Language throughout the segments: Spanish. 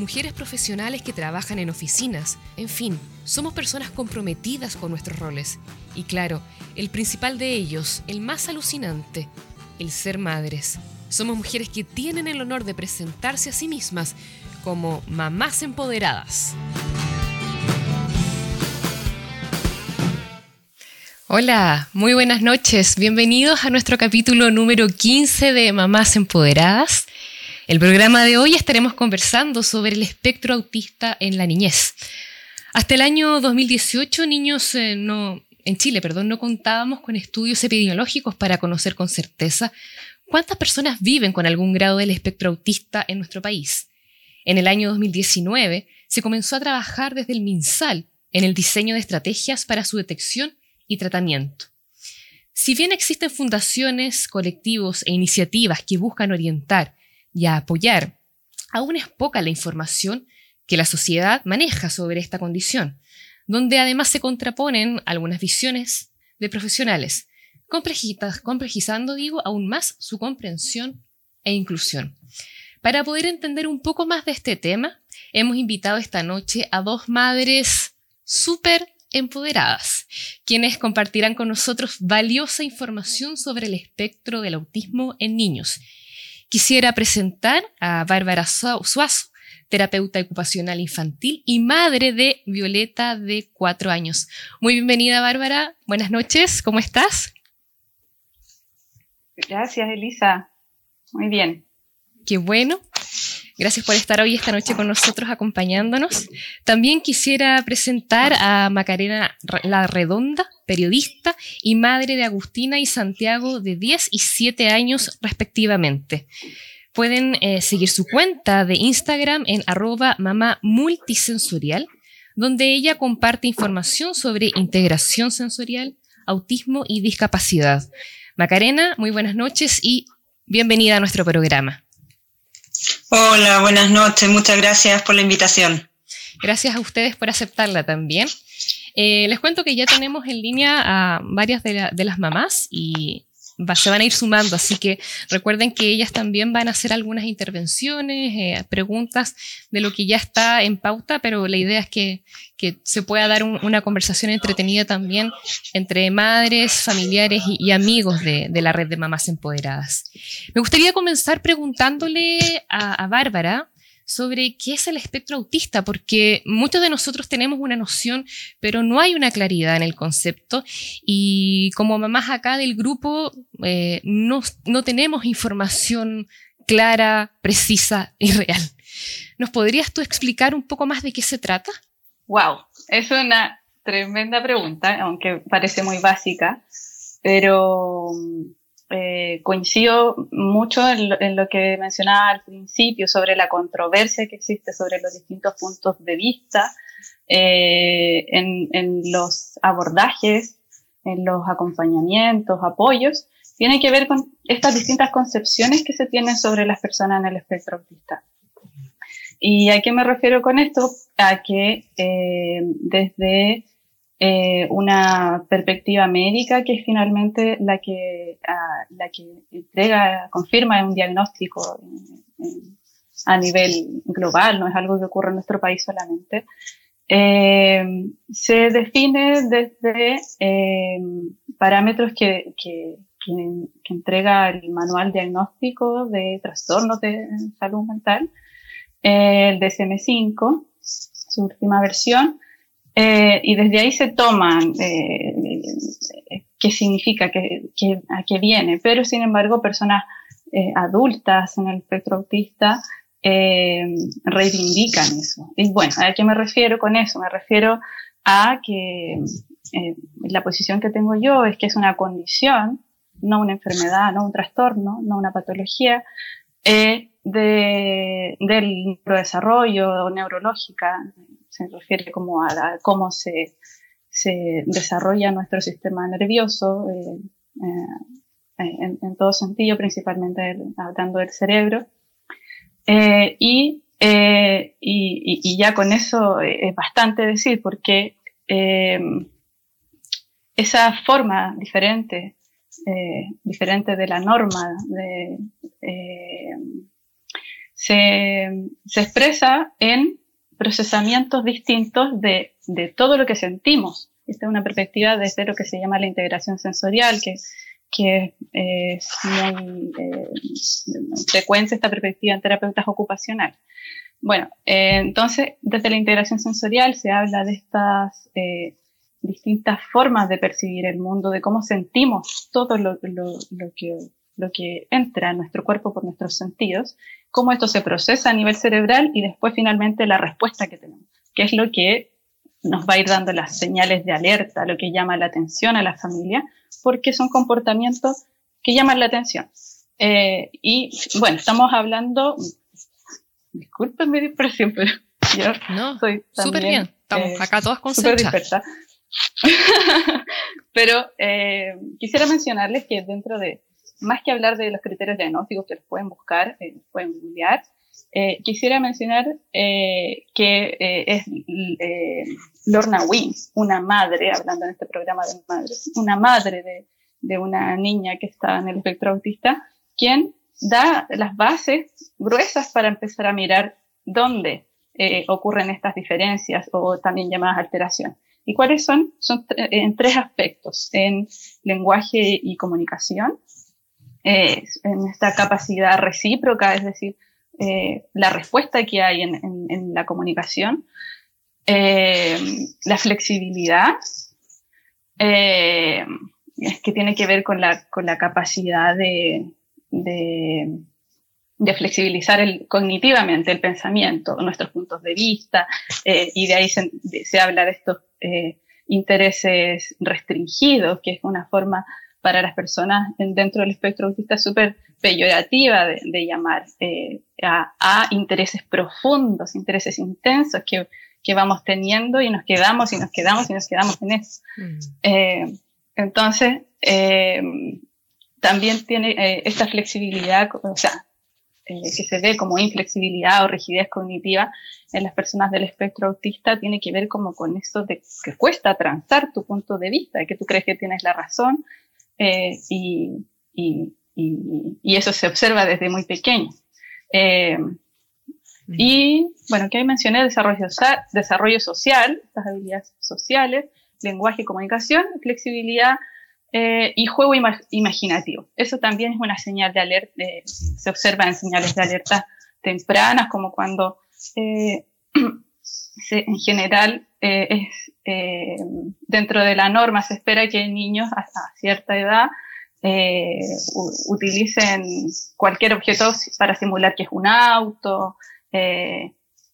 mujeres profesionales que trabajan en oficinas, en fin, somos personas comprometidas con nuestros roles. Y claro, el principal de ellos, el más alucinante, el ser madres. Somos mujeres que tienen el honor de presentarse a sí mismas como mamás empoderadas. Hola, muy buenas noches. Bienvenidos a nuestro capítulo número 15 de Mamás Empoderadas. El programa de hoy estaremos conversando sobre el espectro autista en la niñez. Hasta el año 2018, niños eh, no, en Chile, perdón, no contábamos con estudios epidemiológicos para conocer con certeza cuántas personas viven con algún grado del espectro autista en nuestro país. En el año 2019 se comenzó a trabajar desde el MinSal en el diseño de estrategias para su detección y tratamiento. Si bien existen fundaciones, colectivos e iniciativas que buscan orientar y apoyar, aún es poca la información que la sociedad maneja sobre esta condición, donde además se contraponen algunas visiones de profesionales, complejizando, digo, aún más su comprensión e inclusión. Para poder entender un poco más de este tema, hemos invitado esta noche a dos madres súper empoderadas, quienes compartirán con nosotros valiosa información sobre el espectro del autismo en niños. Quisiera presentar a Bárbara Suazo, terapeuta ocupacional infantil y madre de Violeta de cuatro años. Muy bienvenida, Bárbara. Buenas noches, ¿cómo estás? Gracias, Elisa. Muy bien. Qué bueno. Gracias por estar hoy esta noche con nosotros acompañándonos. También quisiera presentar a Macarena La Redonda, periodista y madre de Agustina y Santiago de 10 y 7 años respectivamente. Pueden eh, seguir su cuenta de Instagram en arroba mamá multisensorial, donde ella comparte información sobre integración sensorial, autismo y discapacidad. Macarena, muy buenas noches y bienvenida a nuestro programa. Hola, buenas noches. Muchas gracias por la invitación. Gracias a ustedes por aceptarla también. Eh, les cuento que ya tenemos en línea a varias de, de las mamás y se van a ir sumando, así que recuerden que ellas también van a hacer algunas intervenciones, eh, preguntas de lo que ya está en pauta, pero la idea es que, se pueda dar una conversación entretenida también entre madres, familiares y, amigos de, la red de mamás empoderadas. Me gustaría comenzar preguntándole a Bárbara sobre qué es el espectro autista, porque muchos de nosotros tenemos una noción, pero no hay una claridad en el concepto y como mamás acá del grupo eh, no, no tenemos información clara, precisa y real. ¿Nos podrías tú explicar un poco más de qué se trata? Wow, es una tremenda pregunta, aunque parece muy básica, pero eh, coincido mucho en lo, que mencionaba al principio sobre la controversia que existe sobre los distintos puntos de vista, eh, en, los abordajes, en los acompañamientos, apoyos, tiene que ver con estas distintas concepciones que se tienen sobre las personas en el espectro autista. ¿Y a qué me refiero con esto? A que eh, desde eh, una perspectiva médica que es finalmente la que, ah, la que entrega, confirma un diagnóstico a nivel global, no es algo que ocurre en nuestro país solamente. Eh, se define desde eh, parámetros que, que, que, entrega el manual diagnóstico de trastornos de salud mental, el DSM-5, su última versión, eh, y desde ahí se toman eh, qué significa, qué, a qué viene. Pero, sin embargo, personas eh, adultas en el espectro autista reivindican eso. Y bueno, ¿a qué me refiero con eso? Me refiero a que la posición que tengo yo es que es una condición, no una enfermedad, no un trastorno, no una patología, de, del desarrollo neurológica, se refiere como a, cómo se, se desarrolla nuestro sistema nervioso en, todo sentido, principalmente hablando del cerebro. y, y, ya con eso es bastante decir, porque esa forma diferente, diferente de la norma, se, se expresa en procesamientos distintos de, todo lo que sentimos. Esta es una perspectiva desde lo que se llama la integración sensorial, que, es muy eh, frecuente esta perspectiva en terapeutas ocupacionales. Bueno, eh, entonces, desde la integración sensorial se habla de estas eh, distintas formas de percibir el mundo, de cómo sentimos todo lo que lo que entra en nuestro cuerpo por nuestros sentidos, cómo esto se procesa a nivel cerebral y después finalmente la respuesta que tenemos, que es lo que nos va a ir dando las señales de alerta, lo que llama la atención a la familia, porque son comportamientos que llaman la atención. Eh, y bueno, estamos hablando, disculpen mi dispersión, pero yo no, soy súper bien, estamos eh, acá todas con dispersa. pero eh, quisiera mencionarles que dentro de más que hablar de los criterios diagnósticos que los pueden buscar, eh, pueden googlear, eh, quisiera mencionar eh, que eh, es eh, Lorna Wynne, una madre, hablando en este programa de madres, una madre de, de una niña que está en el espectro autista, quien da las bases gruesas para empezar a mirar dónde ocurren estas diferencias o también llamadas alteraciones. ¿Y cuáles son? Son en tres aspectos, en lenguaje y comunicación, en esta capacidad recíproca, es decir, eh, la respuesta que hay en, la comunicación, eh, la flexibilidad, eh, que tiene que ver con la, con la capacidad de, de, flexibilizar cognitivamente el pensamiento, nuestros puntos de vista, y de ahí se habla de estos intereses restringidos, que es una forma para las personas dentro del espectro autista súper peyorativa de, llamar eh, a, intereses profundos, intereses intensos que, que, vamos teniendo y nos quedamos y nos quedamos y nos quedamos en eso. Mm. Eh, entonces, eh, también tiene esta flexibilidad, o sea, que se ve como inflexibilidad o rigidez cognitiva en las personas del espectro autista tiene que ver como con esto de que cuesta transar tu punto de vista, que tú crees que tienes la razón, eh, y, y, y, eso se observa desde muy pequeño. Eh, y bueno, que ahí mencioné desarrollo, desarrollo social, estas habilidades sociales, lenguaje y comunicación, flexibilidad eh, y juego imaginativo. Eso también es una señal de alerta, se observa en señales de alerta tempranas, como cuando en general eh, es, eh, dentro de la norma se espera que niños hasta cierta edad eh, utilicen cualquier objeto para simular que es un auto,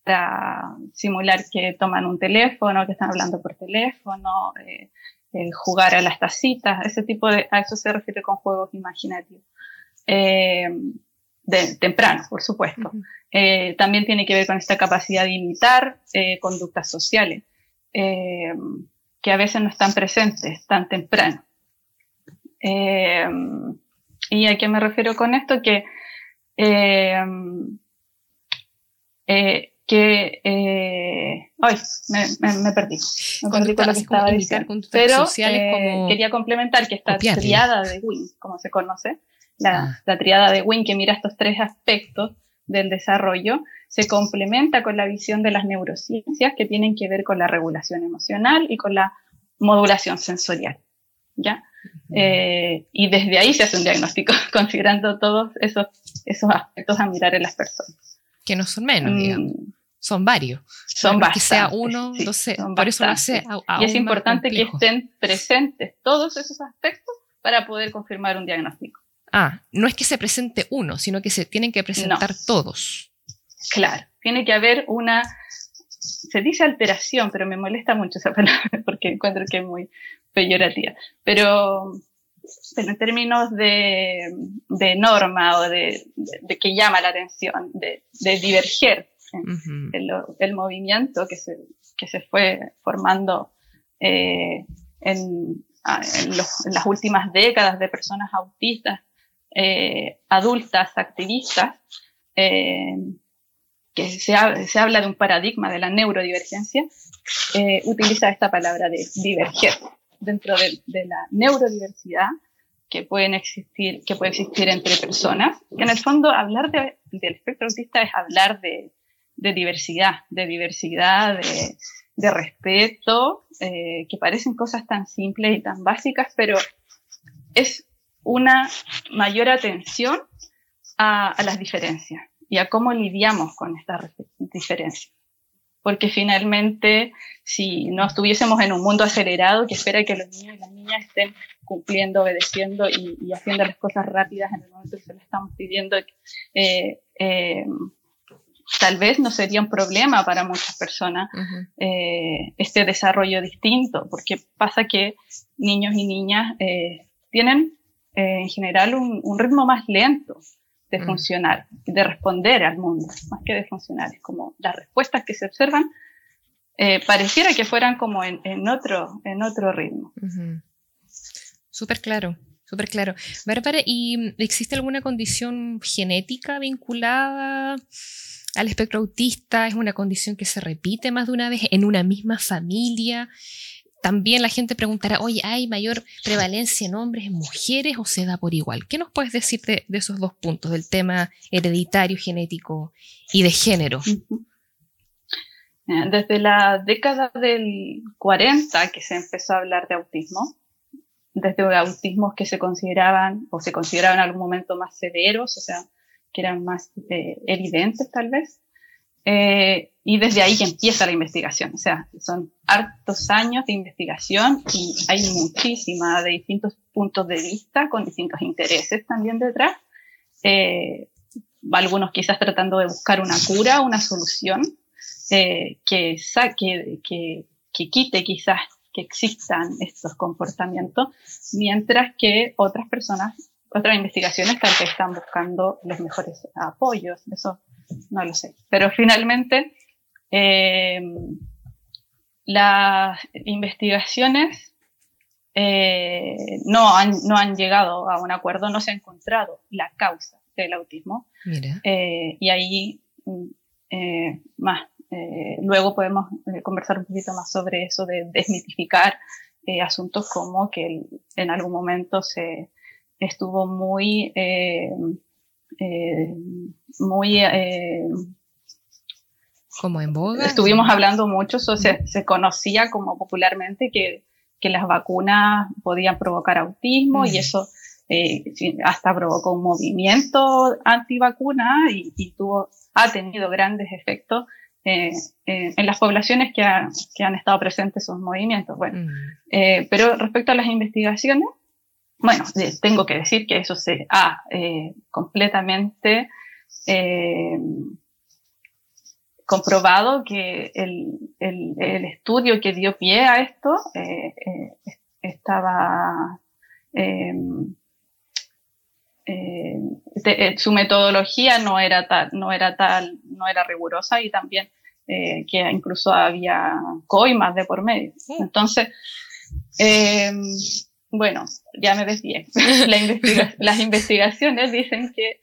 para simular que toman un teléfono, que están hablando por teléfono, jugar a las tacitas, ese tipo de, a eso se refiere con juegos imaginativos. De, temprano, por supuesto. Eh, también tiene que ver con esta capacidad de imitar eh, conductas sociales, eh, que a veces no están presentes tan temprano. ¿Y a qué me refiero con esto? Que, que ay, me, perdí. Me perdí con lo que estaba diciendo. Pero quería complementar que esta triada de Wing, como se conoce, la, ah. la triada de Wing que mira estos tres aspectos, del desarrollo se complementa con la visión de las neurociencias que tienen que ver con la regulación emocional y con la modulación sensorial. ¿Ya? Eh, y desde ahí se hace un diagnóstico, considerando todos esos, esos aspectos a mirar en las personas. Que no son menos, mm. digamos. Son varios. Son Que sea uno, no sé, por eso no sé. y es importante que estén presentes todos esos aspectos para poder confirmar un diagnóstico. Ah, no es que se presente uno, sino que se tienen que presentar todos. Claro, tiene que haber una, se dice alteración, pero me molesta mucho esa palabra porque encuentro que es muy peyorativa. Pero, en términos de, norma o de, que llama la atención, de, diverger el, movimiento que se, que se fue formando en, las últimas décadas de personas autistas, adultas, activistas, que se, habla de un paradigma de la neurodivergencia, utiliza esta palabra de diverger dentro de, la neurodiversidad que pueden existir, que puede existir entre personas. Que en el fondo hablar del espectro autista es hablar de, diversidad, de diversidad, de, respeto, eh, que parecen cosas tan simples y tan básicas, pero es una mayor atención a, a las diferencias y a cómo lidiamos con estas diferencias. Porque finalmente si no estuviésemos en un mundo acelerado que espera que los niños y las niñas estén cumpliendo, obedeciendo y, haciendo las cosas rápidas en el momento que se les estamos pidiendo, eh, eh, tal vez no sería un problema para muchas personas eh, este desarrollo distinto, porque pasa que niños y niñas tienen en general un ritmo más lento de mm. funcionar, de responder al mundo, más que de funcionar. Es como las respuestas que se observan eh, pareciera que fueran como en, otro, en otro ritmo. Súper claro, súper claro. Bárbara, ¿y existe alguna condición genética vinculada al espectro autista? ¿Es una condición que se repite más de una vez en una misma familia? También la gente preguntará, oye, ¿hay mayor prevalencia en hombres, en mujeres o se da por igual? ¿Qué nos puedes decir de, esos dos puntos, del tema hereditario, genético y de género? Desde la década del 40 que se empezó a hablar de autismo, desde autismos que se consideraban o se consideraban en algún momento más severos, o sea, que eran más eh, evidentes tal vez, eh, y desde ahí que empieza la investigación. O sea, son hartos años de investigación y hay muchísima de distintos puntos de vista con distintos intereses también detrás. Eh, algunos quizás tratando de buscar una cura, una solución eh, que saque, que, que quite quizás que existan estos comportamientos, mientras que otras personas, otras investigaciones tal vez están buscando los mejores apoyos. Eso no lo sé. Pero finalmente, eh, las investigaciones eh, no, han, no han llegado a un acuerdo, no se ha encontrado la causa del autismo. Eh, y ahí más, luego podemos conversar un poquito más sobre eso de desmitificar asuntos como que en algún momento se estuvo muy eh, muy... Eh, como en boga. Estuvimos hablando mucho, se, se, conocía como popularmente que, que, las vacunas podían provocar autismo y mm. eso eh, hasta provocó un movimiento antivacuna y, y tuvo, ha tenido grandes efectos eh, en las poblaciones que, que, han estado presentes esos movimientos. Bueno, mm. eh, pero respecto a las investigaciones, bueno, tengo que decir que eso se ha eh, completamente eh, comprobado que el, el, estudio que dio pie a esto eh, estaba su metodología no era tal, no era tal, no era rigurosa y también que incluso había coimas de por medio. Entonces, bueno, ya me desvié. las investigaciones dicen que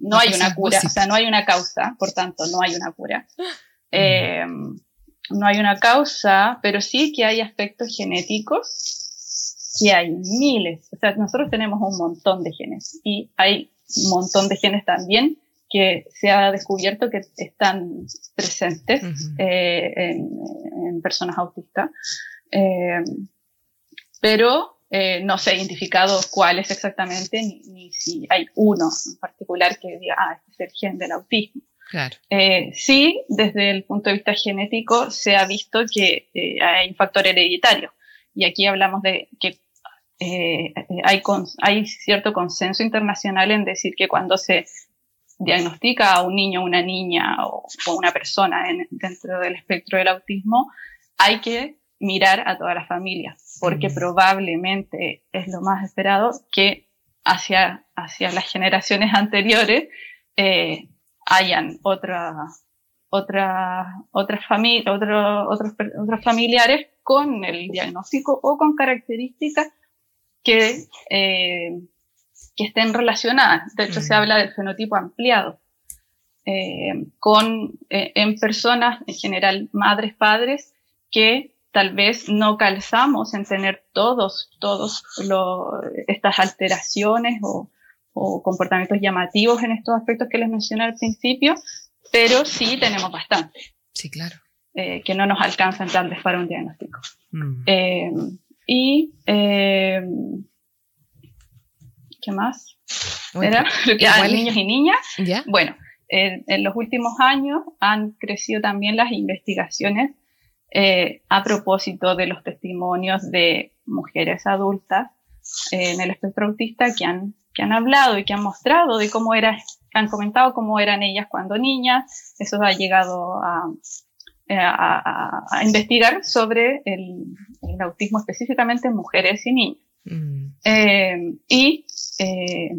no hay una cura, o sea, no hay una causa, por tanto, no hay una cura. Eh, no hay una causa, pero sí que hay aspectos genéticos, que hay miles. O sea, nosotros tenemos un montón de genes y hay un montón de genes también que se ha descubierto que están presentes eh, en, personas autistas. Eh, pero eh, no se ha identificado cuál es exactamente, ni, si hay uno en particular que diga, ah, este es el gen del autismo. Claro. Eh, sí, desde el punto de vista genético se ha visto que eh, hay un factor hereditario. Y aquí hablamos de que hay, hay cierto consenso internacional en decir que cuando se diagnostica a un niño, una niña o, una persona dentro del espectro del autismo, hay que mirar a toda la familia, porque probablemente es lo más esperado que hacia, hacia las generaciones anteriores eh, hayan otra, otras otras otros, otros familiares con el diagnóstico o con características que, eh, que estén relacionadas. De hecho, se mm. habla del fenotipo ampliado. Eh, con, eh, en personas, en general, madres, padres, que tal vez no calzamos en tener todos, todos estas alteraciones o, o comportamientos llamativos en estos aspectos que les mencioné al principio, pero sí tenemos bastante. Sí, claro. Eh, que no nos alcanzan vez para un diagnóstico. Mm. Eh, y, eh, ¿qué más? ¿Era? niños y niñas. Bueno, en los últimos años han crecido también las investigaciones a propósito de los testimonios de mujeres adultas en el espectro autista que han, que han hablado y que han mostrado de cómo era han comentado cómo eran ellas cuando niñas. Eso ha llegado a, investigar sobre el, autismo específicamente en mujeres y niños. Mm. Eh, y eh,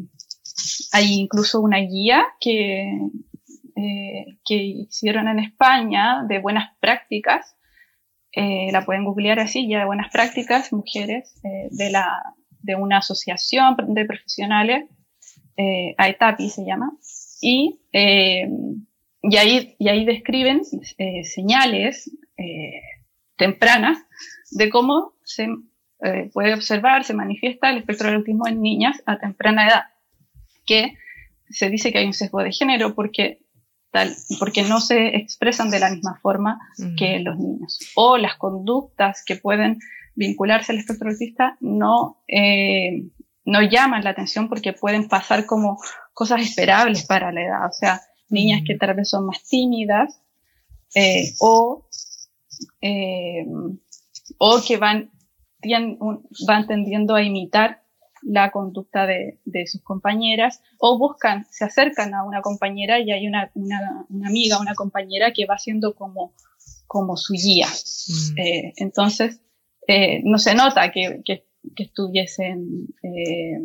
hay incluso una guía que, eh, que hicieron en España de buenas prácticas. La pueden googlear así, ya de buenas prácticas, mujeres de, la, de una asociación de profesionales eh, AETAPI se llama, y, eh, y, ahí, y ahí describen eh, señales eh, tempranas de cómo se eh, puede observar, se manifiesta el espectro del autismo en niñas a temprana edad, que se dice que hay un sesgo de género porque Tal, porque no se expresan de la misma forma que los niños. O las conductas que pueden vincularse al espectro autista no, eh, no llaman la atención porque pueden pasar como cosas esperables para la edad. O sea, niñas que tal vez son más tímidas eh, o, eh, o que van, van tendiendo a imitar la conducta de, de, sus compañeras o buscan, se acercan a una compañera y hay una, una, una amiga, una compañera que va siendo como, como su guía. Mm. Eh, entonces, eh, no se nota que, que que estuviesen eh,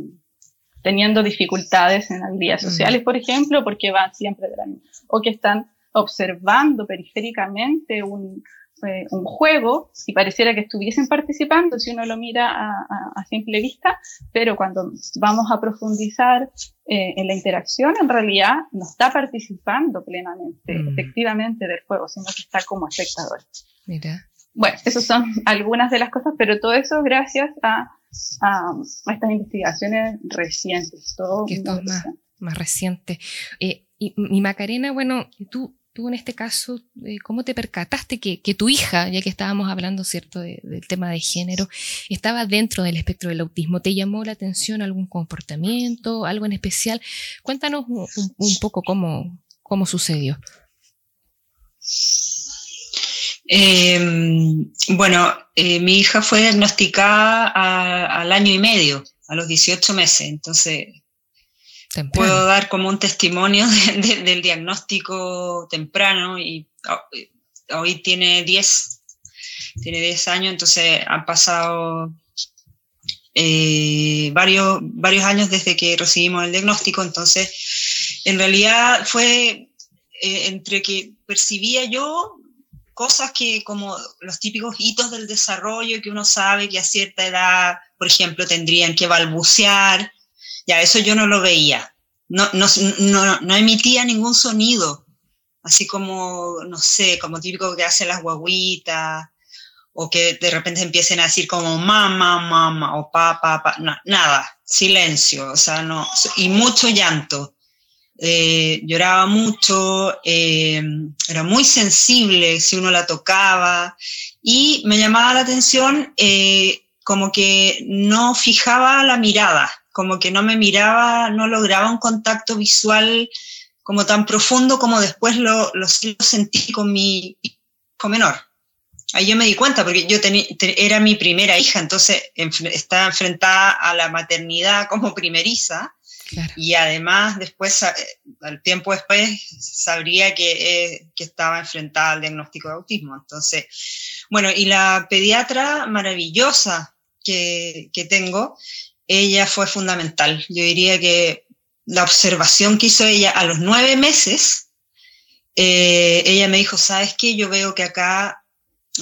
teniendo dificultades en las vías sociales, por ejemplo, porque van siempre de la misma, o que están observando periféricamente un, eh, un juego y pareciera que estuviesen participando si uno lo mira a, simple vista, pero cuando vamos a profundizar eh, en la interacción, en realidad no está participando plenamente, mm. efectivamente del juego, sino que está como espectador. Mira. Bueno, esas son algunas de las cosas, pero todo eso gracias a, a, estas investigaciones recientes. Todo que esto es más, más reciente. Eh, y, Macarena, bueno, tú, tú en este caso, eh, ¿cómo te percataste que, tu hija, ya que estábamos hablando, ¿cierto?, del tema de género, estaba dentro del espectro del autismo. ¿Te llamó la atención algún comportamiento, algo en especial? Cuéntanos un, poco cómo, cómo sucedió. Em, bueno, eh, mi hija fue diagnosticada al año y medio, a los 18 meses, entonces puedo dar como un testimonio del diagnóstico temprano y oh, hoy tiene 10, tiene 10 años, entonces han pasado eh, varios, varios años desde que recibimos el diagnóstico, entonces en realidad fue eh, entre que percibía yo cosas que como los típicos hitos del desarrollo que uno sabe que a cierta edad, por ejemplo, tendrían que balbucear, ya eso yo no lo veía. No, no, no, no emitía ningún sonido, así como, no sé, como típico que hacen las guaguitas, o que de repente empiecen a decir como mamá, mamá, o papá, pa, no, nada, silencio, o sea, no, y mucho llanto. Eh, lloraba mucho, eh, era muy sensible si uno la tocaba. Y me llamaba la atención eh, como que no fijaba la mirada, como que no me miraba, no lograba un contacto visual como tan profundo como después lo, lo, sentí con mi hijo menor. Ahí yo me di cuenta, porque yo era mi primera hija, entonces estaba enfrentada a la maternidad como primeriza, y además, después, al tiempo después, sabría que, eh, que, estaba enfrentada al diagnóstico de autismo. Entonces, bueno, y la pediatra maravillosa que, que tengo, ella fue fundamental. Yo diría que la observación que hizo ella a los nueve meses eh, ella me dijo, ¿sabes qué? Yo veo que acá,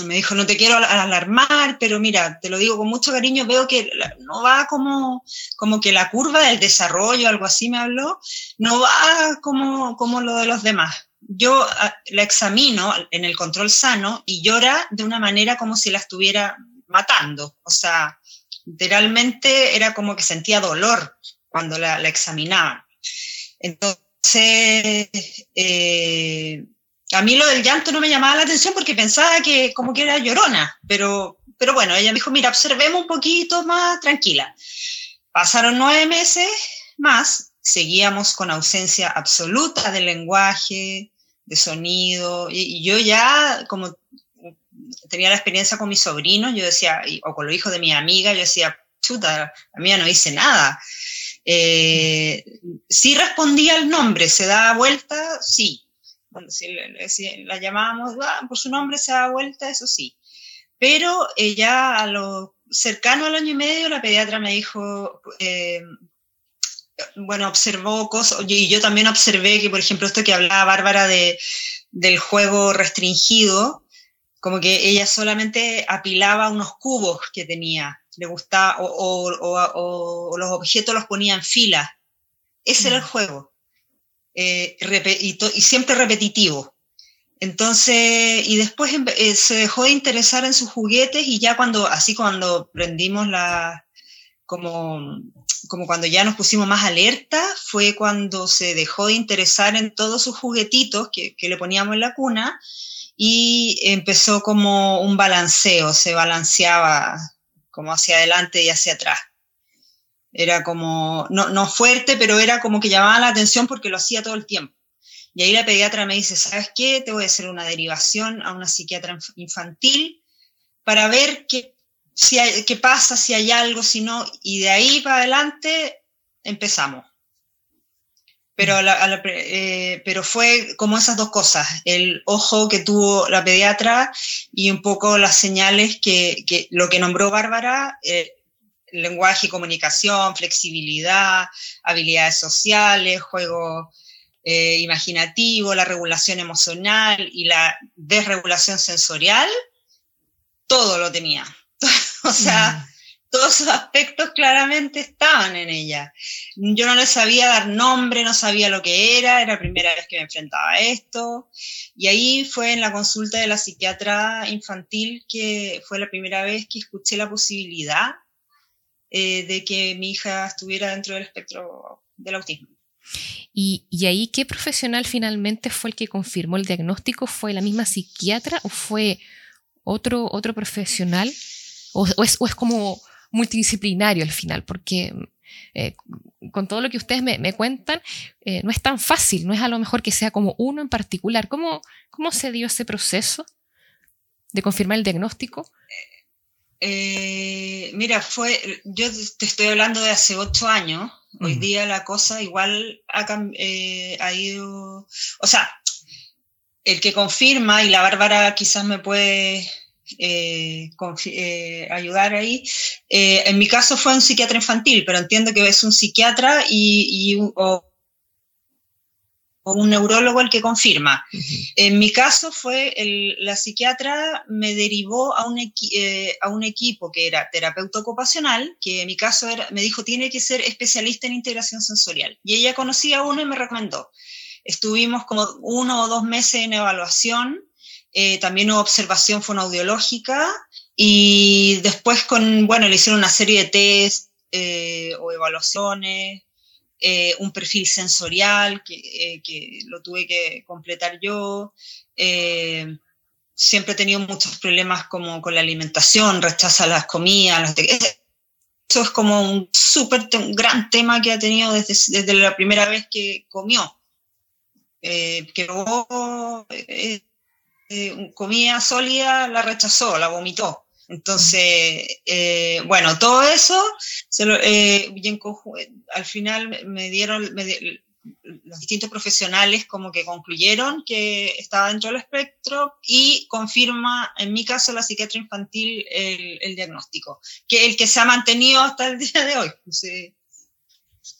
me dijo, no te quiero alarmar, pero mira, te lo digo con mucho cariño, veo que no va como, como que la curva del desarrollo, algo así me habló, no va como, como lo de los demás. Yo ah, la examino en el control sano y llora de una manera como si la estuviera matando. O sea, literalmente era como que sentía dolor cuando la, la examinaban. Entonces, eh, a mí lo del llanto no me llamaba la atención porque pensaba que como que era llorona, pero, pero bueno, ella me dijo, mira, observemos un poquito más tranquila. Pasaron nueve meses más, seguíamos con ausencia absoluta del lenguaje, de sonido, y, yo ya como tenía la experiencia con mis sobrinos, yo decía, o con los hijos de mi amiga, yo decía, chuta, a mí ya no dice nada. Eh, sí respondía el nombre, se da vuelta, sí. si, la llamábamos ah, por su nombre, se da vuelta, eso sí. Pero ella a lo cercano al año y medio, la pediatra me dijo, eh, bueno, observó cosas, y yo también observé que, por ejemplo, esto que hablaba Bárbara de, del juego restringido, como que ella solamente apilaba unos cubos que tenía, le gustaba, o, los objetos los ponía en fila. Ese era el mm. juego. Eh, y, siempre repetitivo. Entonces, y después eh, se dejó de interesar en sus juguetes y ya cuando, así cuando prendimos la, como, como cuando ya nos pusimos más alerta, fue cuando se dejó de interesar en todos sus juguetitos que, que le poníamos en la cuna y empezó como un balanceo, se balanceaba como hacia adelante y hacia atrás. Era como, no, no fuerte, pero era como que llamaba la atención porque lo hacía todo el tiempo. Y ahí la pediatra me dice, ¿sabes qué? Te voy a hacer una derivación a una psiquiatra infantil para ver qué, si qué pasa, si hay algo, si no. Y de ahí para adelante empezamos. Pero, eh, pero fue como esas dos cosas, el ojo que tuvo la pediatra y un poco las señales que, que lo que nombró Bárbara, eh, lenguaje y comunicación, flexibilidad, habilidades sociales, juego eh, imaginativo, la regulación emocional y la desregulación sensorial, todo lo tenía. o sea, mm todos esos aspectos claramente estaban en ella. Yo no le sabía dar nombre, no sabía lo que era, era la primera vez que me enfrentaba a esto. Y ahí fue en la consulta de la psiquiatra infantil que fue la primera vez que escuché la posibilidad eh, de que mi hija estuviera dentro del espectro del autismo. ¿Y, ahí qué profesional finalmente fue el que confirmó el diagnóstico? ¿Fue la misma psiquiatra o fue otro, otro profesional? ¿O, es, o es como multidisciplinario al final, porque eh, con todo lo que ustedes me, cuentan, eh, no es tan fácil, no es a lo mejor que sea como uno en particular. ¿Cómo, cómo se dio ese proceso de confirmar el diagnóstico? Eh, mira, fue, yo te estoy hablando de hace ocho años, hoy día la cosa igual ha, ha ido, o sea, el que confirma, y la Bárbara quizás me puede eh, eh, ayudar ahí. Eh, en mi caso fue un psiquiatra infantil, pero entiendo que es un psiquiatra y, o, un neurólogo el que confirma. En mi caso fue la psiquiatra me derivó a un, a un equipo que era terapeuta ocupacional, que en mi caso era, me dijo tiene que ser especialista en integración sensorial. Y ella conocía a uno y me recomendó. Estuvimos como uno o dos meses en evaluación eh, también hubo observación fonoaudiológica y después con, bueno, le hicieron una serie de test eh, o evaluaciones, eh, un perfil sensorial que, que, lo tuve que completar yo. siempre he tenido muchos problemas como con la alimentación, rechaza las comidas, eso es como un súper, gran tema que ha tenido desde, desde la primera vez que comió. que luego eh, comida sólida la rechazó, la vomitó. Entonces, eh, bueno, todo eso, eh, al final me dieron, los distintos profesionales como que concluyeron que estaba dentro del espectro y confirma, en mi caso, la psiquiatra infantil el, diagnóstico, que el que se ha mantenido hasta el día de hoy.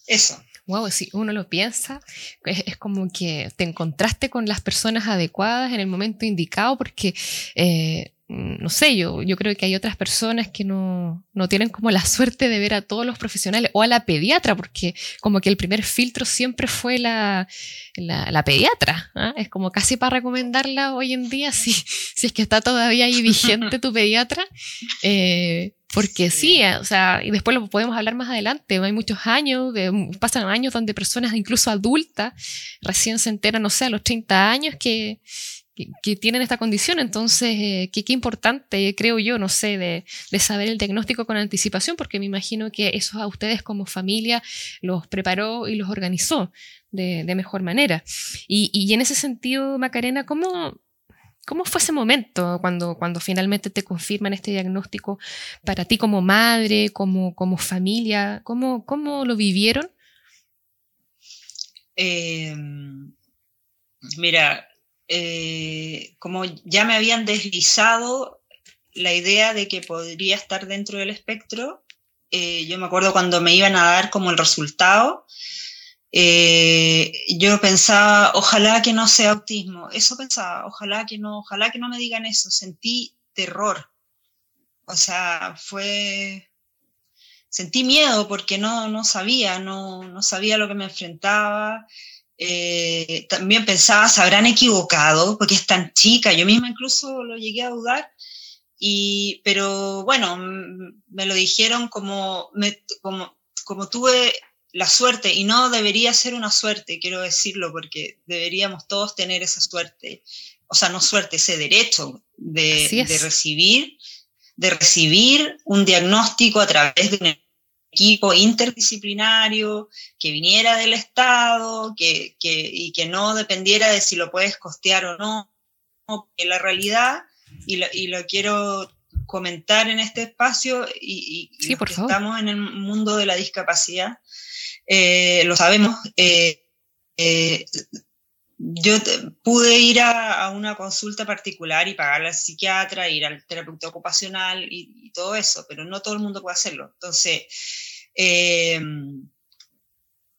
Eso. Wow, si uno lo piensa, es, como que te encontraste con las personas adecuadas en el momento indicado, porque eh, no sé, yo, yo creo que hay otras personas que no, no, tienen como la suerte de ver a todos los profesionales o a la pediatra, porque como que el primer filtro siempre fue la, la, pediatra. ¿ah? Es como casi para recomendarla hoy en día, si, si es que está todavía ahí vigente tu pediatra. Eh, porque sí, o sea, y después lo podemos hablar más adelante. Hay muchos años, de, pasan años donde personas incluso adultas recién se enteran, no sé, a los 30 años que, que, tienen esta condición. Entonces, eh, qué, importante, creo yo, no sé, de, saber el diagnóstico con anticipación, porque me imagino que eso a ustedes como familia los preparó y los organizó de, mejor manera. Y, en ese sentido, Macarena, ¿cómo, ¿Cómo fue ese momento cuando, cuando finalmente te confirman este diagnóstico para ti como madre, como, como familia? ¿Cómo, cómo lo vivieron? Em, mira, eh, como ya me habían deslizado la idea de que podría estar dentro del espectro, eh, yo me acuerdo cuando me iban a dar como el resultado, eh, yo pensaba, ojalá que no sea autismo, eso pensaba, ojalá que no, ojalá que no me digan eso, sentí terror, o sea, fue, sentí miedo porque no, no sabía, no, no sabía lo que me enfrentaba, eh, también pensaba, se habrán equivocado porque es tan chica, yo misma incluso lo llegué a dudar, y, pero bueno, me lo dijeron como, como, como tuve la suerte, y no debería ser una suerte, quiero decirlo, porque deberíamos todos tener esa suerte, o sea, no suerte, ese derecho de, de recibir, de recibir un diagnóstico a través de un equipo interdisciplinario que viniera del Estado que, y que no dependiera de si lo puedes costear o no. Que la realidad, y lo, quiero comentar en este espacio, y, estamos en el mundo de la discapacidad, eh, lo sabemos. Eh, eh, yo pude ir a, una consulta particular y pagar al psiquiatra, ir al terapeuta ocupacional y, todo eso, pero no todo el mundo puede hacerlo. Entonces, eh,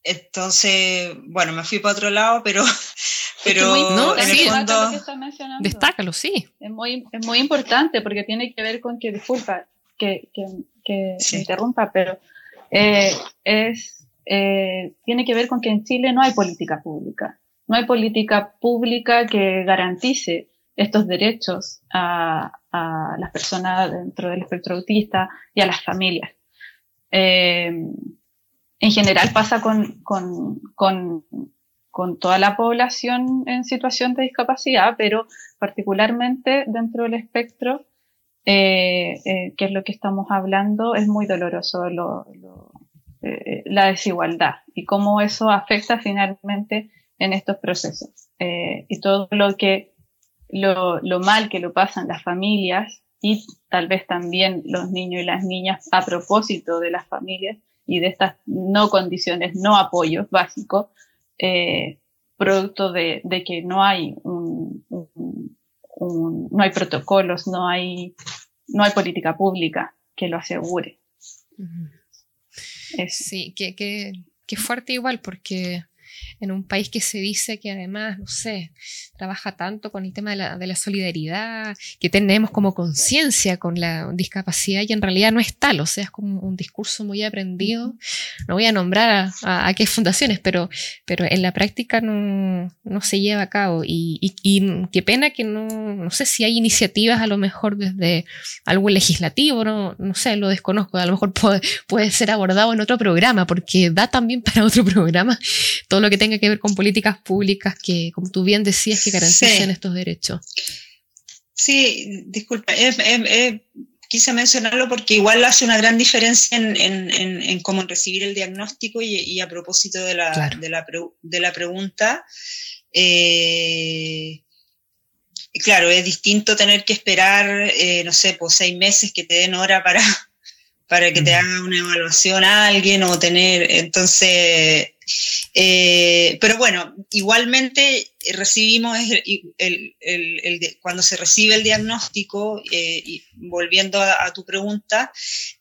entonces, bueno, me fui para otro lado, pero, pero no, en el fondo... Destácalo, sí. Es muy, es muy importante porque tiene que ver con que, disculpa, que, que, que interrumpa, pero eh, es, eh, tiene que ver con que en Chile no hay política pública. No hay política pública que garantice estos derechos a, a las personas dentro del espectro autista y a las familias. Eh, en general pasa con, con, con, con, toda la población en situación de discapacidad, pero particularmente dentro del espectro, eh, eh, que es lo que estamos hablando, es muy doloroso lo, la desigualdad y cómo eso afecta finalmente en estos procesos. y todo lo que, lo, lo mal que lo pasan las familias y tal vez también los niños y las niñas a propósito de las familias y de estas no condiciones, no apoyos básicos, eh, producto de, que no hay un, no hay protocolos, no hay, no hay política pública que lo asegure. Sí, que, que fuerte igual, porque en un país que se dice que además, no sé, trabaja tanto con el tema de la, de la solidaridad, que tenemos como conciencia con la discapacidad y en realidad no es tal, o sea, es como un discurso muy aprendido. No voy a nombrar a, qué fundaciones, pero, pero en la práctica no, no se lleva a cabo y, y, qué pena que no, no sé si hay iniciativas a lo mejor desde algo legislativo, no, no sé, lo desconozco, a lo mejor puede, puede ser abordado en otro programa, porque da también para otro programa todo lo que tenga que ver con políticas públicas que, como tú bien decías, que garanticen estos derechos. Sí, disculpa, quise mencionarlo porque igual hace una gran diferencia en, cómo recibir el diagnóstico y, a propósito de la, de la, pregunta. Eh, claro, es distinto tener que esperar, eh, no sé, pues seis meses que te den hora para, para que te haga una evaluación a alguien o tener, entonces, eh, pero bueno, igualmente recibimos el, cuando se recibe el diagnóstico, eh, y volviendo a, tu pregunta,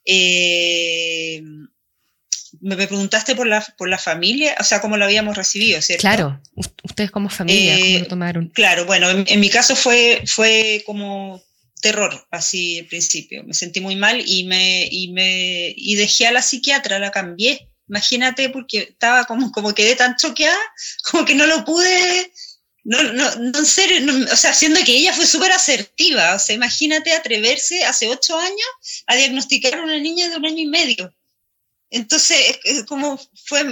eh, me preguntaste por la, por la familia, o sea, cómo lo habíamos recibido, ¿cierto? Claro, ustedes como familia, ¿cómo lo tomaron? Claro, bueno, en, en mi caso fue, fue como terror, así al principio. Me sentí muy mal y me, y me y dejé a la psiquiatra, la cambié. Imagínate, porque estaba como, como quedé tan choqueada, como que no lo pude, no, no, no en serio, no, o sea, siendo que ella fue súper asertiva, o sea, imagínate atreverse hace ocho años a diagnosticar a una niña de un año y medio. Entonces, es- es como fue,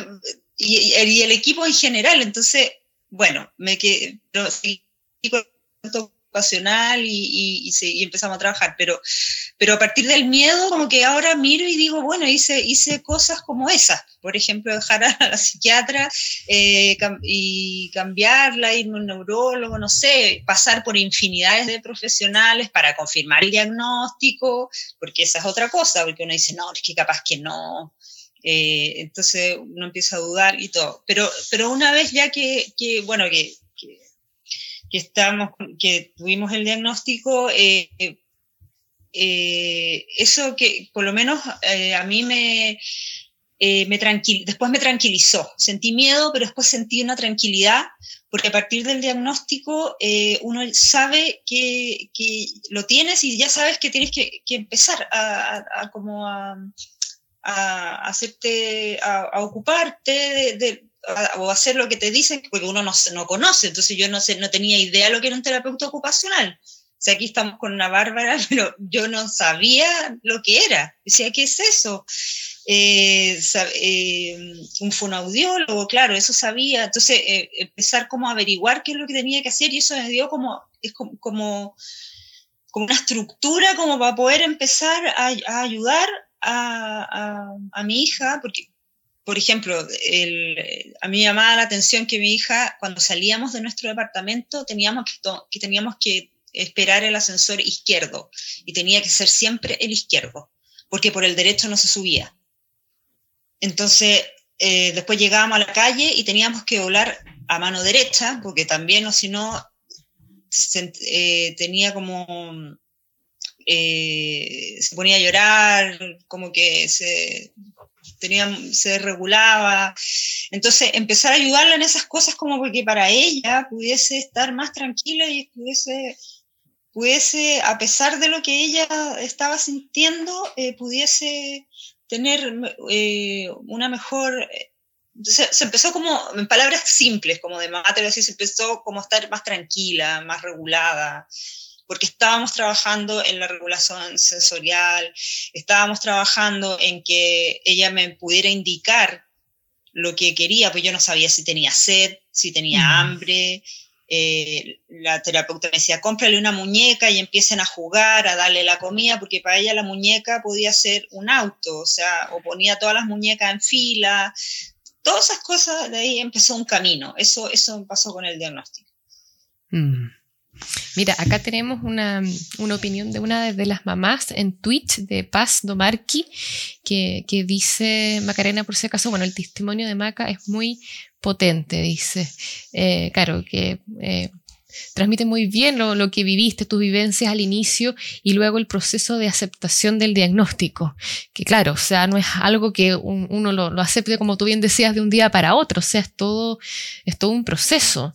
y, el equipo en general, entonces, bueno, me quedé, pero seguí con el ocupacional y, y, y, y empezamos a trabajar, pero, pero a partir del miedo, como que ahora miro y digo, bueno, hice, hice cosas como esas, por ejemplo, dejar a la psiquiatra eh, cam- y cambiarla, irme a un neurólogo, no sé, pasar por infinidades de profesionales para confirmar el diagnóstico, porque esa es otra cosa, porque uno dice, no, es que capaz que no, eh, entonces uno empieza a dudar y todo. Pero, pero una vez ya que, que bueno, que, que, estamos, que tuvimos el diagnóstico, eh, eh, eso que por lo menos eh, a mí me, me tranquil después me tranquilizó. Sentí miedo, pero después sentí una tranquilidad, porque a partir del diagnóstico uno sabe que, que, lo tienes y ya sabes que tienes que, que empezar a, como a, a hacerte, a, ocuparte de, o hacer lo que te dicen, porque uno no, no conoce, entonces yo no, sé, no tenía idea lo que era un terapeuta ocupacional. O sea, aquí estamos con una bárbara, pero yo no sabía lo que era. Decía, ¿qué es eso? Eh, eh, un fonaudiólogo, claro, eso sabía. Entonces, eh, empezar como a averiguar qué es lo que tenía que hacer y eso me dio como, es como, como, como una estructura como para poder empezar a, a ayudar a, a, a, mi hija, porque, por ejemplo, a mí me llamaba la atención que mi hija, cuando salíamos de nuestro departamento, teníamos que, teníamos que esperar el ascensor izquierdo y tenía que ser siempre el izquierdo, porque por el derecho no se subía. Entonces, eh, después llegábamos a la calle y teníamos que volar a mano derecha, porque también, o si no, eh, tenía como eh, se ponía a llorar, como que se, tenía, se regulaba. Entonces, empezar a ayudarla en esas cosas como porque para ella pudiese estar más tranquila y pudiese, pudiese a pesar de lo que ella estaba sintiendo, eh, pudiese tener eh, una mejor... Se, se, empezó como, en palabras simples, como de madre, así se empezó como a estar más tranquila, más regulada, porque estábamos trabajando en la regulación sensorial, estábamos trabajando en que ella me pudiera indicar lo que quería, pues yo no sabía si tenía sed, si tenía hambre. Eh, la terapeuta me decía, cómprale una muñeca y empiecen a jugar, a darle la comida, porque para ella la muñeca podía ser un auto, o sea, o ponía todas las muñecas en fila, todas esas cosas, de ahí empezó un camino. Eso, eso pasó con el diagnóstico. Mm. Mira, acá tenemos una, una, opinión de una de las mamás en Twitch de Paz Domarqui, que, que, dice, Macarena, por si acaso, bueno, el testimonio de Maca es muy potente, dice. Eh, claro, que eh, transmite muy bien lo, lo, que viviste, tus vivencias al inicio y luego el proceso de aceptación del diagnóstico. Que claro, o sea, no es algo que un, uno lo, acepte, como tú bien decías, de un día para otro, o sea, es todo, es todo un proceso.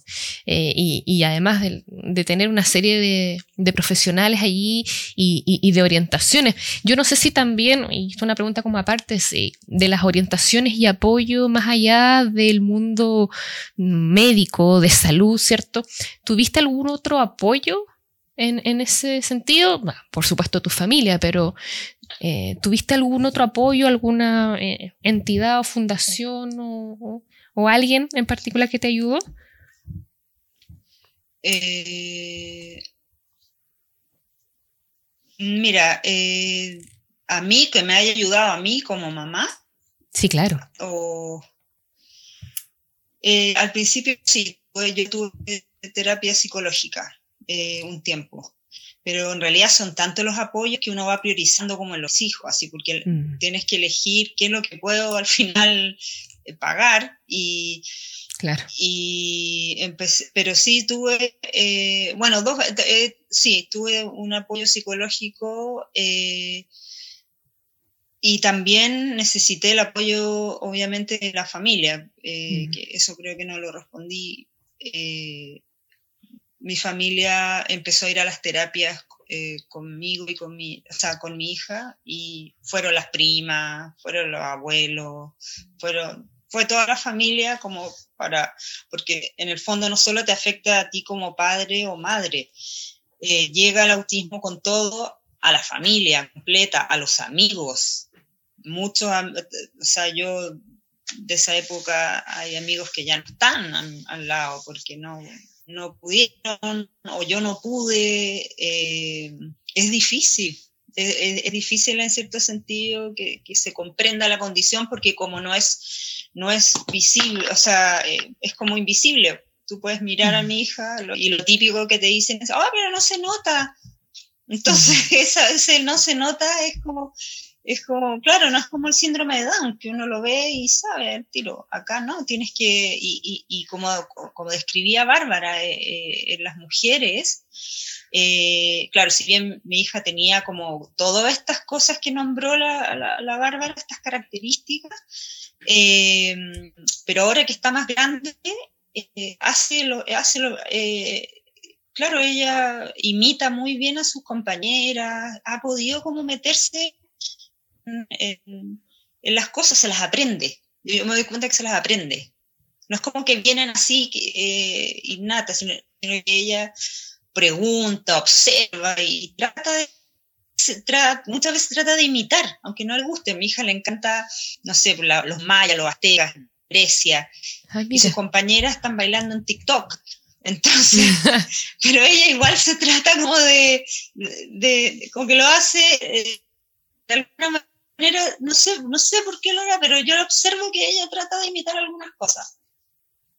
Eh, y, y, además de, tener una serie de, de profesionales allí y, y, y, de orientaciones. Yo no sé si también, y esto es una pregunta como aparte, si de las orientaciones y apoyo más allá del mundo médico, de salud, ¿cierto? ¿Tuviste algún otro apoyo en, en ese sentido? Bueno, por supuesto tu familia, pero eh, ¿tuviste algún otro apoyo, alguna eh, entidad o fundación o, o, alguien en particular que te ayudó? Eh, mira, a mí, que me haya ayudado a mí como mamá. Sí, claro. O, al principio sí, pues yo tuve terapia psicológica eh, un tiempo, pero en realidad son tantos los apoyos que uno va priorizando como en los hijos, así porque mm. tienes que elegir qué es lo que puedo al final eh, pagar y, claro. y empecé, pero sí tuve, eh, bueno, dos, sí, tuve un apoyo psicológico y también necesité el apoyo, obviamente, de la familia, eh, que eso creo que no lo respondí. Eh, mi familia empezó a ir a las terapias eh, conmigo y con mi, o sea, con mi hija, y fueron las primas, fueron los abuelos, fueron, fue toda la familia como para, porque en el fondo no solo te afecta a ti como padre o madre, llega el autismo con todo a la familia completa, a los amigos, muchos, o sea, yo de esa época hay amigos que ya no están al, lado porque no, no pudieron o yo no pude. Eh, es difícil, es, difícil en cierto sentido que, que, se comprenda la condición porque como no es, no es visible, o sea, eh, es como invisible. Tú puedes mirar a mi hija y lo típico que te dicen es, ah, pero no se nota. Entonces, esa, ese no se nota es como, es como, claro, no es como el síndrome de Down, que uno lo ve y sabe el tiro. Acá no, tienes que, y, y, como, como describía Bárbara, eh, eh, en las mujeres, eh, claro, si bien mi hija tenía como todas estas cosas que nombró la, la, Bárbara, estas características, pero ahora que está más grande, hace lo, hace lo, claro, ella imita muy bien a sus compañeras, ha podido como meterse en, las cosas, se las aprende. Yo me doy cuenta que se las aprende. No es como que vienen así eh, innatas, sino, que ella pregunta, observa y trata de muchas veces trata de imitar, aunque no le guste. A mi hija le encanta, no sé, los mayas, los aztecas, Grecia, y sus compañeras están bailando en TikTok. Entonces, pero ella igual se trata como de, de, como que lo hace eh, de alguna no sé, no sé por qué lo hará, pero yo observo que ella trata de imitar algunas cosas.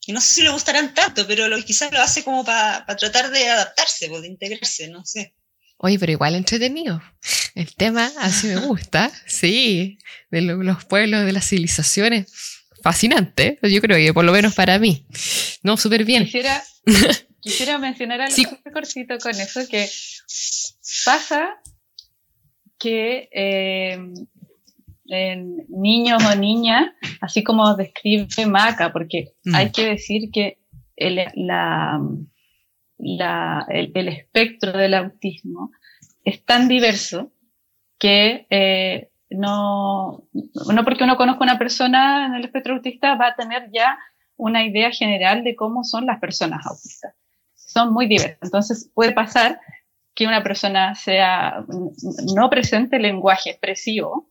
Y no sé si le gustarán tanto, pero lo, quizás lo hace como para tratar de adaptarse, pues, de integrarse, no sé. Oye, pero igual entretenido. El tema así me gusta, sí, de los pueblos, de las civilizaciones. Fascinante, yo creo que por lo menos para mí. No, súper bien. Quisiera, quisiera mencionar algo cortito con eso, que pasa que eh, en niños o niñas, así como describe Maca, porque mm. hay que decir que el, la, el, espectro del autismo es tan diverso que eh, no, no porque uno conozca una persona en el espectro autista va a tener ya una idea general de cómo son las personas autistas. Son muy diversas. Entonces puede pasar que una persona sea no presente lenguaje expresivo,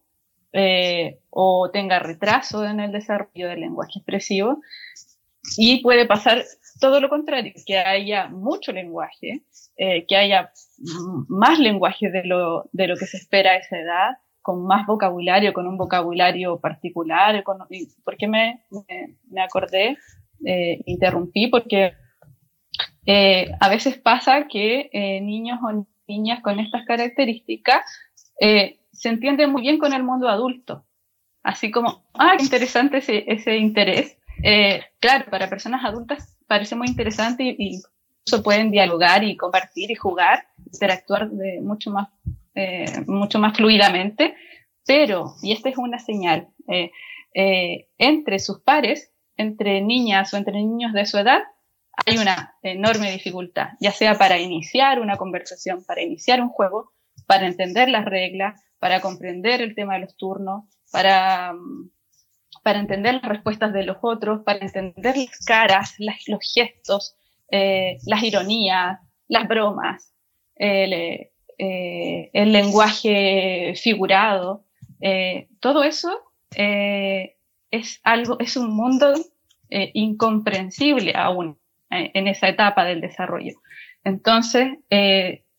eh, o tenga retraso en el desarrollo del lenguaje expresivo. Y puede pasar todo lo contrario, que haya mucho lenguaje, eh, que haya más lenguaje de lo, de lo que se espera a esa edad, con más vocabulario, con un vocabulario particular. Con, ¿Por qué me, me, acordé? Eh, interrumpí porque a veces pasa que niños o niñas con estas características se entiende muy bien con el mundo adulto. Así como, ah, interesante ese, interés. Eh, claro, para personas adultas parece muy interesante y, y pueden dialogar y compartir y jugar, interactuar de mucho más, eh, mucho más fluidamente. Pero, y esta es una señal, eh, entre sus pares, entre niñas o entre niños de su edad, hay una enorme dificultad, ya sea para iniciar una conversación, para iniciar un juego, para entender las reglas, para comprender el tema de los turnos, para, para entender las respuestas de los otros, para entender las caras, los gestos, eh, las ironías, las bromas, el, eh, lenguaje figurado. Eh, todo eso es algo, es un mundo incomprensible aún en esa etapa del desarrollo. Entonces,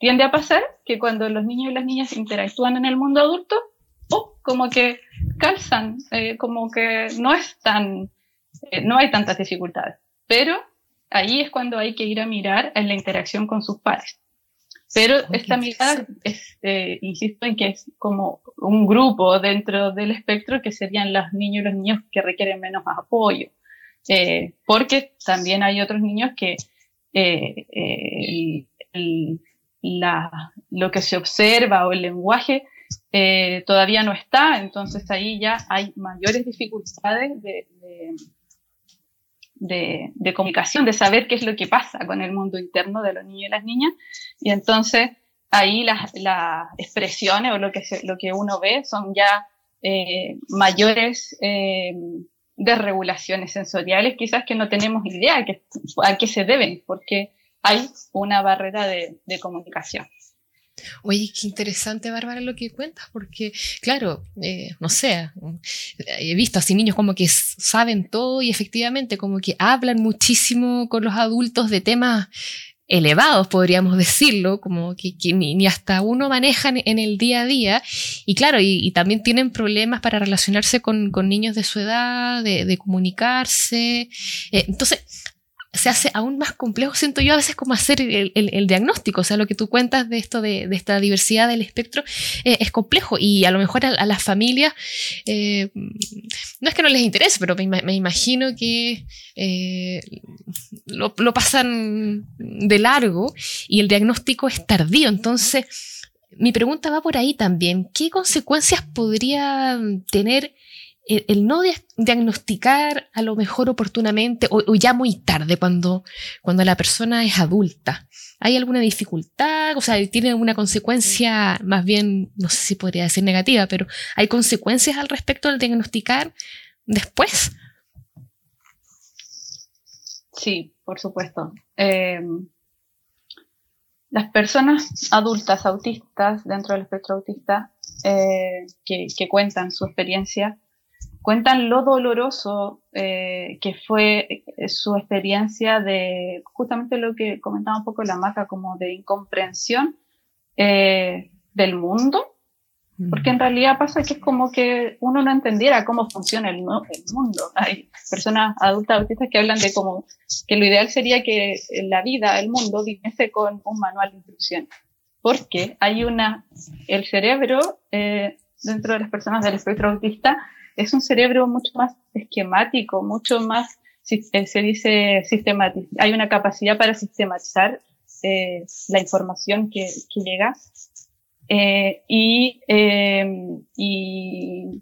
tiende a pasar que cuando los niños y las niñas interactúan en el mundo adulto, oh, como que calzan, eh, como que no es tan, eh, no hay tantas dificultades. Pero ahí es cuando hay que ir a mirar en la interacción con sus padres. Pero esta mirada, es, eh, insisto en que es como un grupo dentro del espectro que serían los niños y los niños que requieren menos apoyo. porque también hay otros niños que el, la, lo que se observa o el lenguaje eh, todavía no está, entonces ahí ya hay mayores dificultades de, de, comunicación, de saber qué es lo que pasa con el mundo interno de los niños y las niñas, y entonces ahí las, las expresiones o lo que, lo que uno ve son ya eh, mayores eh, desregulaciones sensoriales, quizás que no tenemos idea a qué se deben, porque hay una barrera de, comunicación. Oye, qué interesante, Bárbara, lo que cuentas, porque, claro, eh, no sé, he visto así niños como que saben todo y efectivamente como que hablan muchísimo con los adultos de temas elevados, podríamos decirlo, como que, ni, hasta uno manejan en el día a día. Y claro, y, también tienen problemas para relacionarse con, niños de su edad, de, comunicarse. Eh, entonces, se hace aún más complejo, siento yo a veces como hacer el, diagnóstico, o sea, lo que tú cuentas de esto, de, esta diversidad del espectro, eh, es complejo. Y a lo mejor a, las familias, eh, no es que no les interese, pero me, imagino que eh, lo, lo, pasan de largo y el diagnóstico es tardío, entonces mi pregunta va por ahí también, ¿qué consecuencias podría tener? El, no diagnosticar a lo mejor oportunamente o, ya muy tarde cuando, cuando la persona es adulta. ¿Hay alguna dificultad? O sea, ¿tiene alguna consecuencia más bien, no sé si podría decir negativa, pero ¿hay consecuencias al respecto del diagnosticar después? Sí, por supuesto. Em, las personas adultas autistas dentro del espectro autista eh, que, cuentan su experiencia cuentan lo doloroso eh, que fue eh, su experiencia de justamente lo que comentaba un poco la maca, como de incomprensión eh, del mundo, porque en realidad pasa que es como que uno no entendiera cómo funciona el, el mundo. Hay personas adultas autistas que hablan de como que lo ideal sería que la vida, el mundo, viniese con un manual de instrucciones. Porque hay una, el cerebro dentro de las personas del espectro autista es un cerebro mucho más esquemático, mucho más, eh, se dice, sistemático. Hay una capacidad para sistematizar eh, la información que, que llega. Eh, y, eh, y,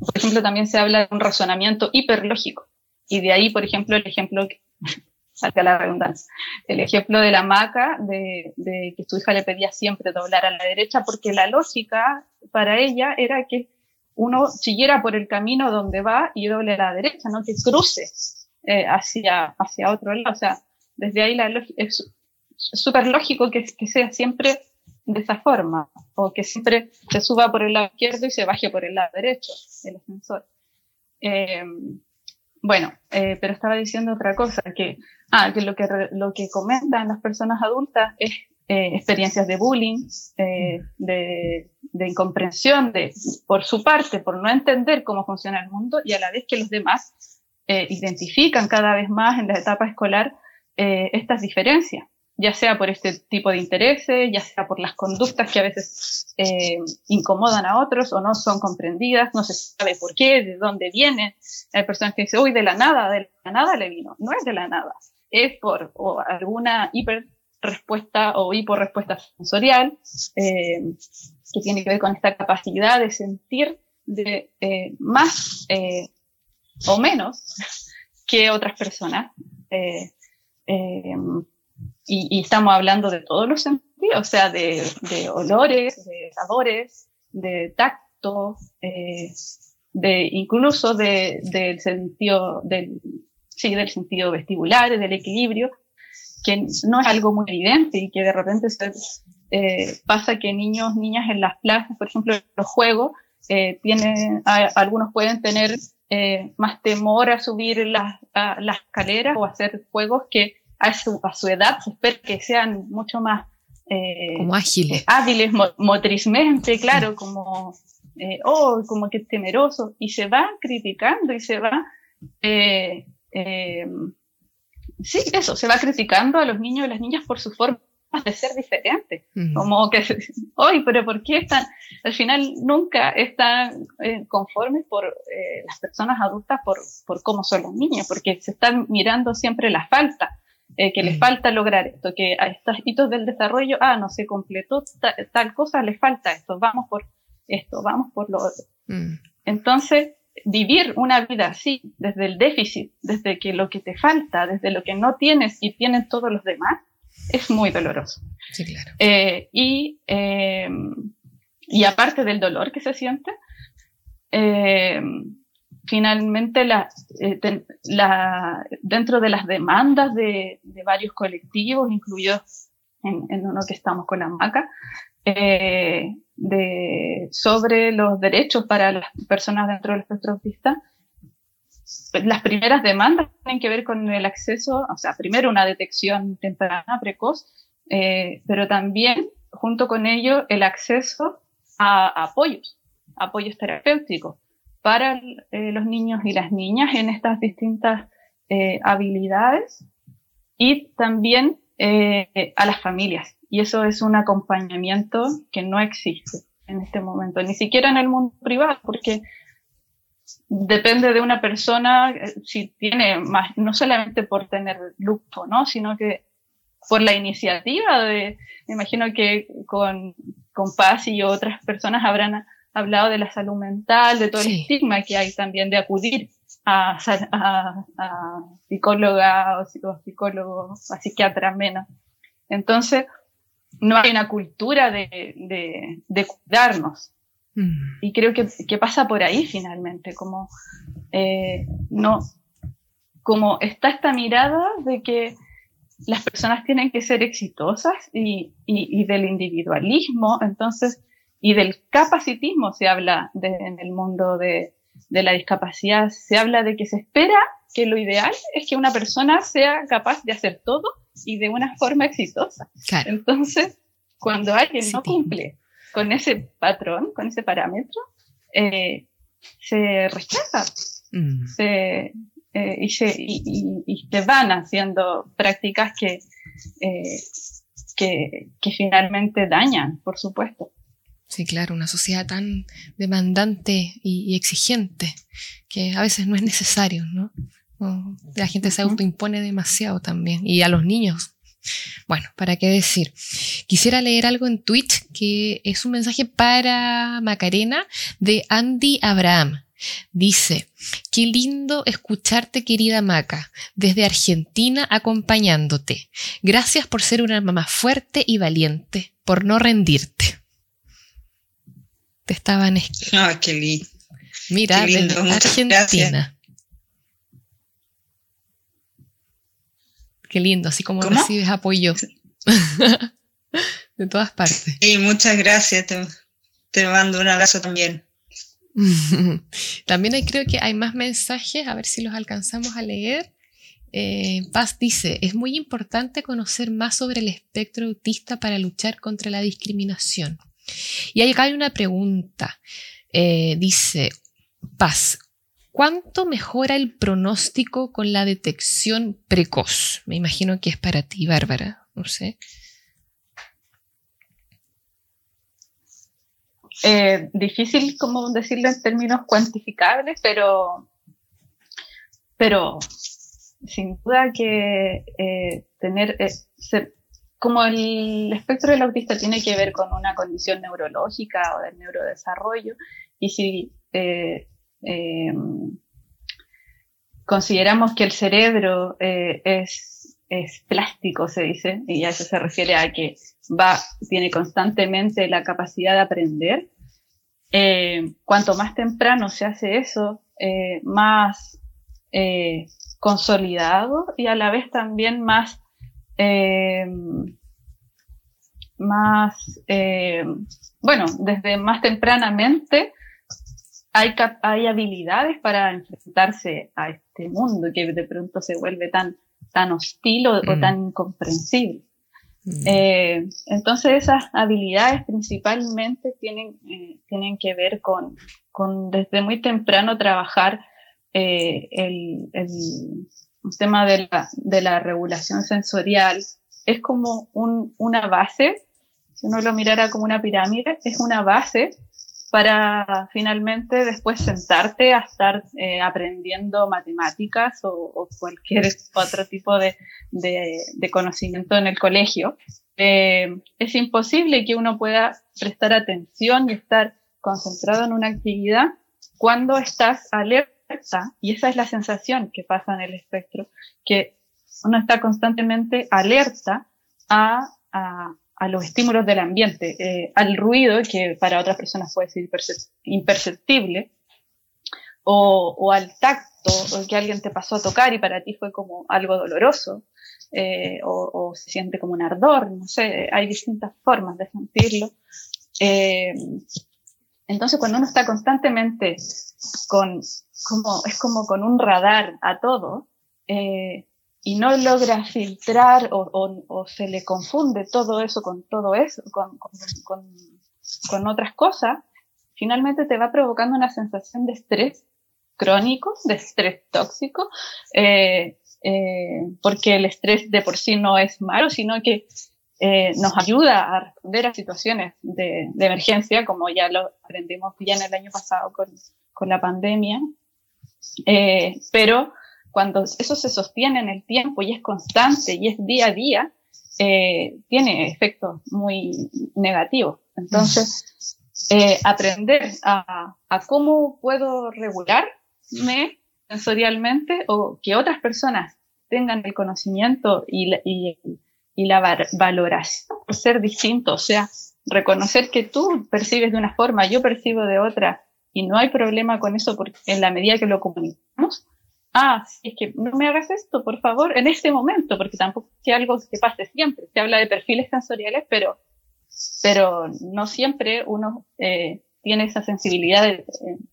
por ejemplo, también se habla de un razonamiento hiperlógico. Y de ahí, por ejemplo, el ejemplo, salga la redundancia, el ejemplo de la maca, de, de que su hija le pedía siempre doblar a la derecha, porque la lógica para ella era que uno siguiera por el camino donde va y doble a la derecha, no que cruce eh, hacia, hacia otro lado. O sea, desde ahí la es súper lógico que, que, sea siempre de esa forma, o que siempre se suba por el lado izquierdo y se baje por el lado derecho, el ascensor. Eh, bueno, eh, pero estaba diciendo otra cosa, que, ah, que lo que, lo que comentan las personas adultas es eh, experiencias de bullying, eh, de, incomprensión de, por su parte, por no entender cómo funciona el mundo y a la vez que los demás eh, identifican cada vez más en la etapa escolar estas diferencias, ya sea por este tipo de intereses, ya sea por las conductas que a veces incomodan a otros o no son comprendidas, no se sabe por qué, de dónde vienen. Hay personas que dicen, uy, de la nada, de la nada le vino. No es de la nada, es por alguna hiper respuesta o hiporrespuesta sensorial, eh, que tiene que ver con esta capacidad de sentir de, eh, más eh, o menos que otras personas. Y, estamos hablando de todos los sentidos, o sea, de, olores, de sabores, de tacto, de incluso de, del sentido del, sí, del sentido vestibular, del equilibrio, que no es algo muy evidente y que de repente se, eh, pasa que niños, niñas en las plazas, por ejemplo, en los juegos, eh, tienen, algunos pueden tener eh, más temor a subir las, las escaleras o hacer juegos que a su, a su edad se espera que sean mucho más como ágiles, hábiles motrizmente, claro, como, oh, como que temeroso, y se va criticando y se va eh, sí, eso, se va criticando a los niños y las niñas por su forma de ser diferente. Como que, hoy, pero ¿por qué están? Al final nunca están eh, conformes por eh, las personas adultas por, por cómo son los niños, porque se están mirando siempre la falta, eh, que les falta lograr esto, que a estos hitos del desarrollo, ah, no se completó tal cosa, les falta esto, vamos por esto, vamos por lo otro. Mm. Entonces, vivir una vida así, desde el déficit, desde que lo que te falta, desde lo que no tienes y tienen todos los demás, es muy doloroso. Sí, claro. Eh, y, eh, y aparte del dolor que se siente, eh, finalmente la, la, dentro de las demandas de, de varios colectivos, incluidos en, en, uno que estamos con la MACA, de, sobre los derechos para las personas dentro del espectro autista, las primeras demandas tienen que ver con el acceso, o sea, primero una detección temprana, precoz, eh, pero también, junto con ello, el acceso a, apoyos, apoyos terapéuticos para eh, los niños y las niñas en estas distintas eh, habilidades y también a las familias. Y eso es un acompañamiento que no existe en este momento, ni siquiera en el mundo privado, porque depende de una persona eh, si tiene más, no solamente por tener lujo, ¿no? Sino que por la iniciativa de, me imagino que con, con Paz y otras personas habrán hablado de la salud mental, de todo el estigma que hay también de acudir a, a, a psicóloga o psicólogo, a psiquiatra menos. Entonces, no hay una cultura de, de, de cuidarnos, Mm. Y creo que, que, pasa por ahí finalmente, como eh, no, como está esta mirada de que las personas tienen que ser exitosas y, y, y del individualismo, entonces, y del capacitismo se habla de, en el mundo de, de la discapacidad, se habla de que se espera que lo ideal es que una persona sea capaz de hacer todo y de una forma exitosa. Entonces, cuando alguien no cumple con ese patrón, con ese parámetro, eh, se rechaza. Mm. Se, eh, y, se, y, y, se van haciendo prácticas que, eh, que, que finalmente dañan, por supuesto. Sí, claro, una sociedad tan demandante y, exigente que a veces no es necesario, ¿no? la gente se autoimpone demasiado también. Y a los niños bueno, ¿para qué decir? Quisiera leer algo en Twitch que es un mensaje para Macarena de Andy Abraham. Dice, qué lindo escucharte querida Maca, desde Argentina acompañándote. Gracias por ser una mamá fuerte y valiente, por no rendirte. Te estaban... Ah, qué lindo. Mira, desde Argentina. Qué lindo, así como recibes apoyo de todas partes. Sí, muchas gracias. Te, mando un abrazo también. también hay, creo que hay más mensajes, a ver si los alcanzamos a leer. Eh, Paz dice, es muy importante conocer más sobre el espectro autista para luchar contra la discriminación. Y acá hay una pregunta. Eh, dice, Paz, ¿Cuánto mejora el pronóstico con la detección precoz? Me imagino que es para ti, Bárbara, no sé. Eh, difícil como decirlo en términos cuantificables, pero, pero sin duda que eh, tener, como el espectro del autista tiene que ver con una condición neurológica o del neurodesarrollo, y si eh, consideramos que el cerebro eh, es, es, plástico, se dice, y a eso se refiere a que va, tiene constantemente la capacidad de aprender. Eh, cuanto más temprano se hace eso, eh, más eh, consolidado y a la vez también más, eh, más, bueno, desde más tempranamente hay, hay habilidades para enfrentarse a este mundo que de pronto se vuelve tan, tan hostil o, mm. tan incomprensible. Mm. Eh, entonces esas habilidades principalmente tienen, eh, tienen que ver con, con desde muy temprano trabajar eh, el, el, tema de la, de la regulación sensorial. Es como un, una base, si uno lo mirara como una pirámide, es una base para finalmente después sentarte a estar eh, aprendiendo matemáticas o, cualquier otro tipo de, de, conocimiento en el colegio. Eh, es imposible que uno pueda prestar atención y estar concentrado en una actividad cuando estás alerta, y esa es la sensación que pasa en el espectro, que uno está constantemente alerta a, a, a los estímulos del ambiente, eh, al ruido, que para otras personas puede ser imperceptible, o, o, al tacto, o que alguien te pasó a tocar y para ti fue como algo doloroso, eh, o, o, se siente como un ardor, no sé, hay distintas formas de sentirlo. Eh, entonces, cuando uno está constantemente con, como, es como con un radar a todo, eh, y no logra filtrar o, se le confunde todo eso con todo eso, con, con, otras cosas, finalmente te va provocando una sensación de estrés crónico, de estrés tóxico, eh, eh, porque el estrés de por sí no es malo, sino que eh, nos ayuda a responder a situaciones de, de, emergencia, como ya lo aprendimos ya en el año pasado con, con la pandemia. Eh, pero cuando eso se sostiene en el tiempo y es constante y es día a día, eh, tiene efectos muy negativos. Entonces, eh, aprender a, cómo puedo regularme sensorialmente o que otras personas tengan el conocimiento y la, y la valoración por ser distinto, o sea, reconocer que tú percibes de una forma, yo percibo de otra, y no hay problema con eso porque en la medida que lo comunicamos, ah, es que no me hagas esto, por favor, en este momento, porque tampoco es algo que pase siempre. Se habla de perfiles sensoriales, pero, pero no siempre uno eh, tiene esa sensibilidad de,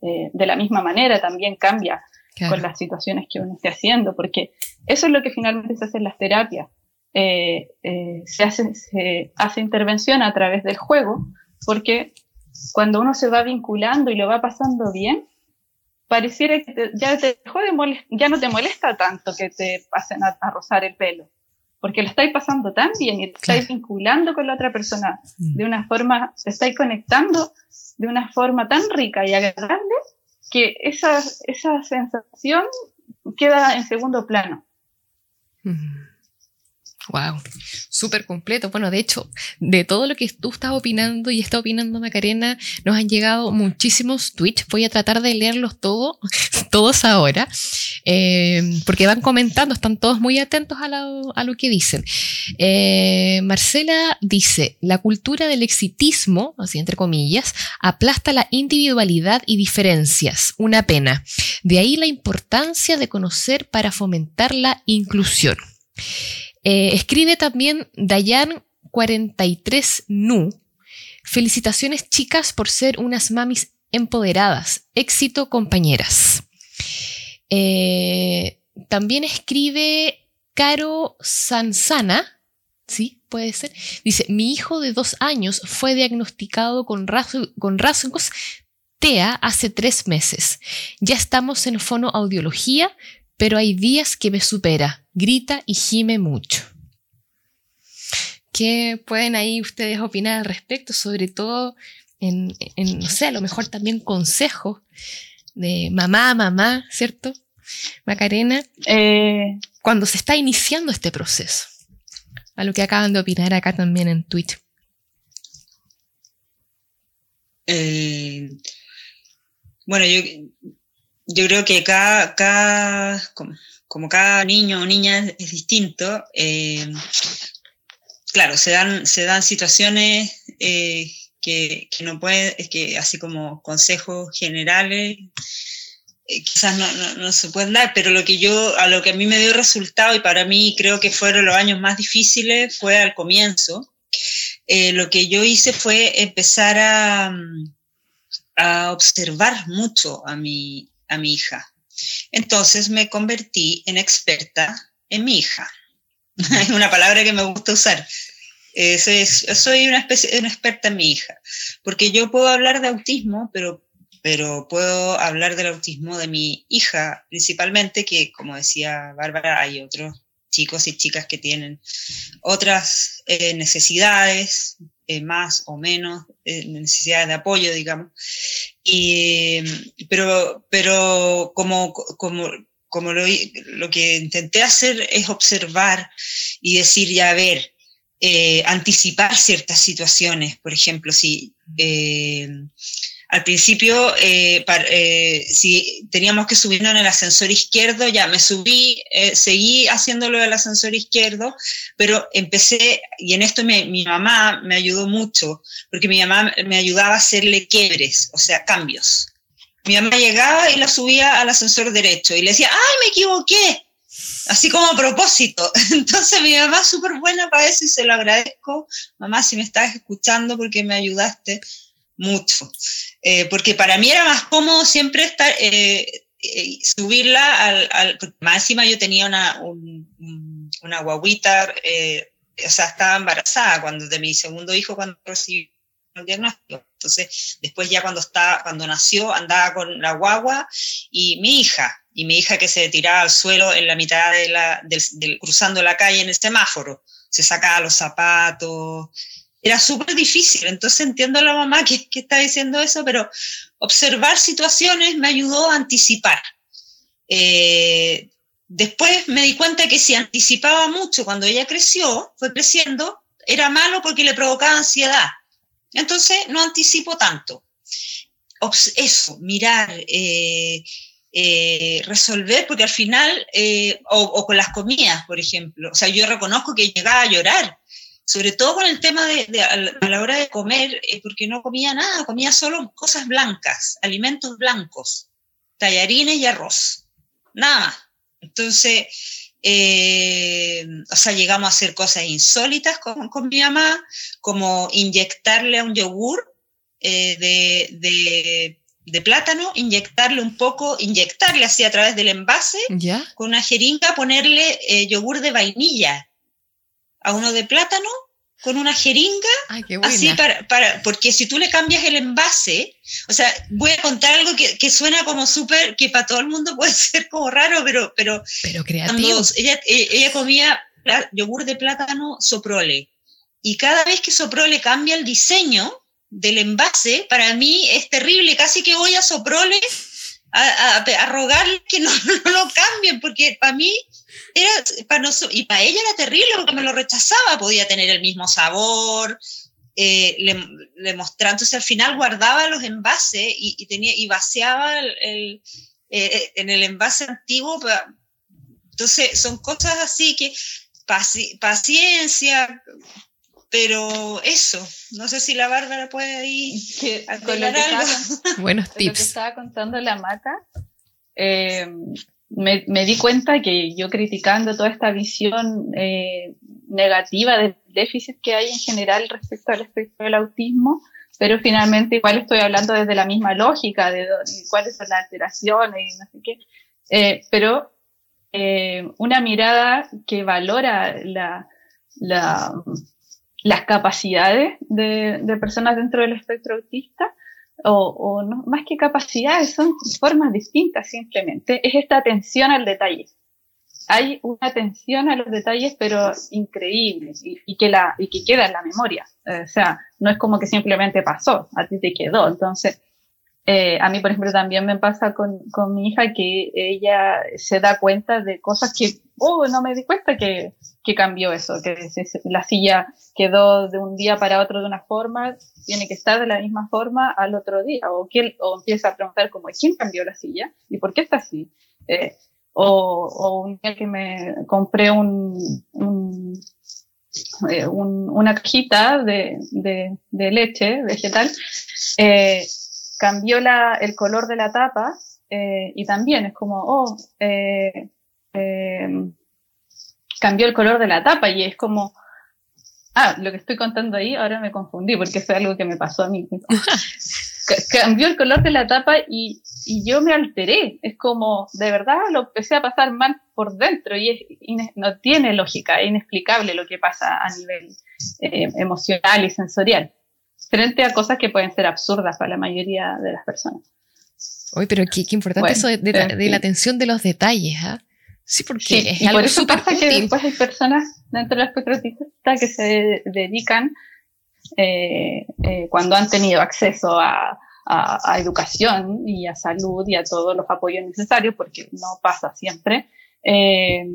de, de, la misma manera, también cambia claro. con las situaciones que uno esté haciendo, porque eso es lo que finalmente se hace en las terapias. Eh, eh, se, hace, se hace intervención a través del juego, porque cuando uno se va vinculando y lo va pasando bien, pareciera que te, ya, te dejó de molest, ya no te molesta tanto que te pasen a, a, rozar el pelo, porque lo estáis pasando tan bien y te estáis vinculando con la otra persona de una forma, te estáis conectando de una forma tan rica y agradable que esa, esa sensación queda en segundo plano. Mm. Wow, súper completo. Bueno, de hecho, de todo lo que tú estás opinando y está opinando Macarena, nos han llegado muchísimos tweets. Voy a tratar de leerlos todos, todos ahora, eh, porque van comentando, están todos muy atentos a lo, a lo que dicen. Eh, Marcela dice, la cultura del exitismo, así entre comillas, aplasta la individualidad y diferencias. Una pena. De ahí la importancia de conocer para fomentar la inclusión. Eh, escribe también Dayan43Nu. Felicitaciones chicas por ser unas mamis empoderadas. Éxito compañeras. Eh, también escribe Caro Sansana. Sí, puede ser. Dice, mi hijo de dos años fue diagnosticado con, con rasgos TEA hace tres meses. Ya estamos en fonoaudiología, pero hay días que me supera, grita y gime mucho. ¿Qué pueden ahí ustedes opinar al respecto? Sobre todo en, en no sé, a lo mejor también consejos de mamá, mamá, ¿cierto? Macarena, eh, cuando se está iniciando este proceso. A lo que acaban de opinar acá también en Twitch. Eh, bueno, yo yo creo que cada, cada como, como, cada niño o niña es distinto, eh, claro, se dan, se dan situaciones eh, que, que, no puede, que así como consejos generales, eh, quizás no, no, no, se pueden dar, pero lo que yo, a lo que a mí me dio resultado y para mí creo que fueron los años más difíciles fue al comienzo. Lo que yo hice fue empezar a, a observar mucho a mi, a mi hija. Entonces me convertí en experta en mi hija. Es una palabra que me gusta usar. Soy, soy una, especie, una experta en mi hija, porque yo puedo hablar de autismo, pero, pero puedo hablar del autismo de mi hija principalmente, que como decía Bárbara, hay otros chicos y chicas que tienen otras eh, necesidades, eh, más o menos eh, necesidades de apoyo, digamos. Y, pero, pero como, como, como lo, lo, que intenté hacer es observar y decir, ya a ver, anticipar ciertas situaciones. Por ejemplo, si al principio, eh, eh, si teníamos que subirnos en el ascensor izquierdo, ya me subí, eh, seguí haciéndolo en el ascensor izquierdo, pero empecé, y en esto mi mamá me ayudó mucho, porque mi mamá me ayudaba a hacerle quiebres, o sea, cambios. Mi mamá llegaba y la subía al ascensor derecho y le decía, ¡ay, me equivoqué! Así como a propósito. Entonces mi mamá es súper buena para eso y se lo agradezco. Mamá, si me estás escuchando porque me ayudaste mucho. Eh, porque para mí era más cómodo siempre estar, eh, eh, subirla al, al, más yo tenía una, una guaguita, o sea, estaba embarazada cuando de mi segundo hijo cuando recibí el diagnóstico. Entonces, después ya cuando estaba, cuando nació, andaba con la guagua y mi hija, y mi hija que se tiraba al suelo en la mitad de la, cruzando la calle en el semáforo, se sacaba los zapatos, era súper difícil. Entonces entiendo a la mamá que, está diciendo eso, pero observar situaciones me ayudó a anticipar. Eh, después me di cuenta que si anticipaba mucho cuando ella creció, fue creciendo, era malo porque le provocaba ansiedad. Entonces no anticipo tanto. Eso, mirar, eh, eh, resolver, porque al final, o, o, con las comidas, por ejemplo, o sea, yo reconozco que llegaba a llorar sobre todo con el tema de, a la hora de comer, eh, porque no comía nada, comía solo cosas blancas, alimentos blancos, tallarines y arroz, nada más. Entonces, eh, o sea, llegamos a hacer cosas insólitas con, con mi mamá, como inyectarle a un yogur eh, de, de, de, plátano, inyectarle un poco, inyectarle así a través del envase, con una jeringa, ponerle yogur de vainilla a uno de plátano con una jeringa, así para, para, porque si tú le cambias el envase, o sea, voy a contar algo que, que suena como súper, que para todo el mundo puede ser como raro, pero... Pero, pero creativo. Ella, eh, ella comía yogur de plátano soprole, y cada vez que soprole cambia el diseño del envase, para mí es terrible, casi que voy a soprole a, a, rogarle que no, no, lo cambien, porque para mí era, para y para ella era terrible porque me lo rechazaba, podía tener el mismo sabor, eh, le, le, mostraba, entonces al final guardaba los envases y, tenía, y vaciaba el, eh, eh, en el envase antiguo, entonces son cosas así que paciencia, pero eso, no sé si la Bárbara puede ahí con lo que algo. Buenos tips. Lo que estaba contando la Maca, eh, me, di cuenta que yo criticando toda esta visión eh, negativa del déficit que hay en general respecto al espectro del autismo, pero finalmente igual estoy hablando desde la misma lógica de, cuáles son las alteraciones y no sé qué, eh, pero eh, una mirada que valora la, la las capacidades de, de, personas dentro del espectro autista, o, no, más que capacidades, son formas distintas simplemente, es esta atención al detalle. Hay una atención a los detalles, pero increíble, y, y que, la, y que queda en la memoria. Eh, o sea, no es como que simplemente pasó, a ti te quedó. Entonces, eh, a mí, por ejemplo, también me pasa con, con mi hija que ella se da cuenta de cosas que, oh, no me di cuenta que, que cambió eso, que la silla quedó de un día para otro de una forma, tiene que estar de la misma forma al otro día, o, que, o empieza a preguntar como, ¿quién cambió la silla? ¿Y por qué está así? Eh, o, o, un día que me compré un, un, eh, un una cajita de, de, de leche vegetal, eh, cambió la, el color de la tapa eh, y también es como, oh, eh, eh, cambió el color de la tapa y es como, ah, lo que estoy contando ahí, ahora me confundí porque fue algo que me pasó a mí. cambió el color de la tapa y, y, yo me alteré. Es como, de verdad, lo empecé a pasar mal por dentro y es, no tiene lógica, es inexplicable lo que pasa a nivel eh, emocional y sensorial frente a cosas que pueden ser absurdas para la mayoría de las personas. Uy, pero qué, qué importante eso de, la, atención de los detalles, ¿ah? Sí, porque es y por eso pasa que después hay personas dentro del espectro que se dedican eh, eh, cuando han tenido acceso a, a, a, educación y a salud y a todos los apoyos necesarios, porque no pasa siempre, eh,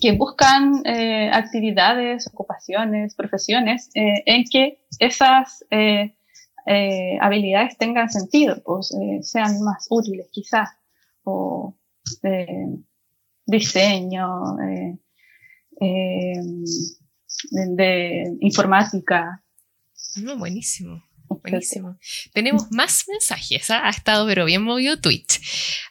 que buscan eh, actividades, ocupaciones, profesiones eh, en que esas eh, eh, habilidades tengan sentido, pues eh, sean más útiles quizás, o diseño, de, informática. buenísimo. Buenísimo. Tenemos más mensajes. ¿ah? Ha estado, pero bien movido Twitch.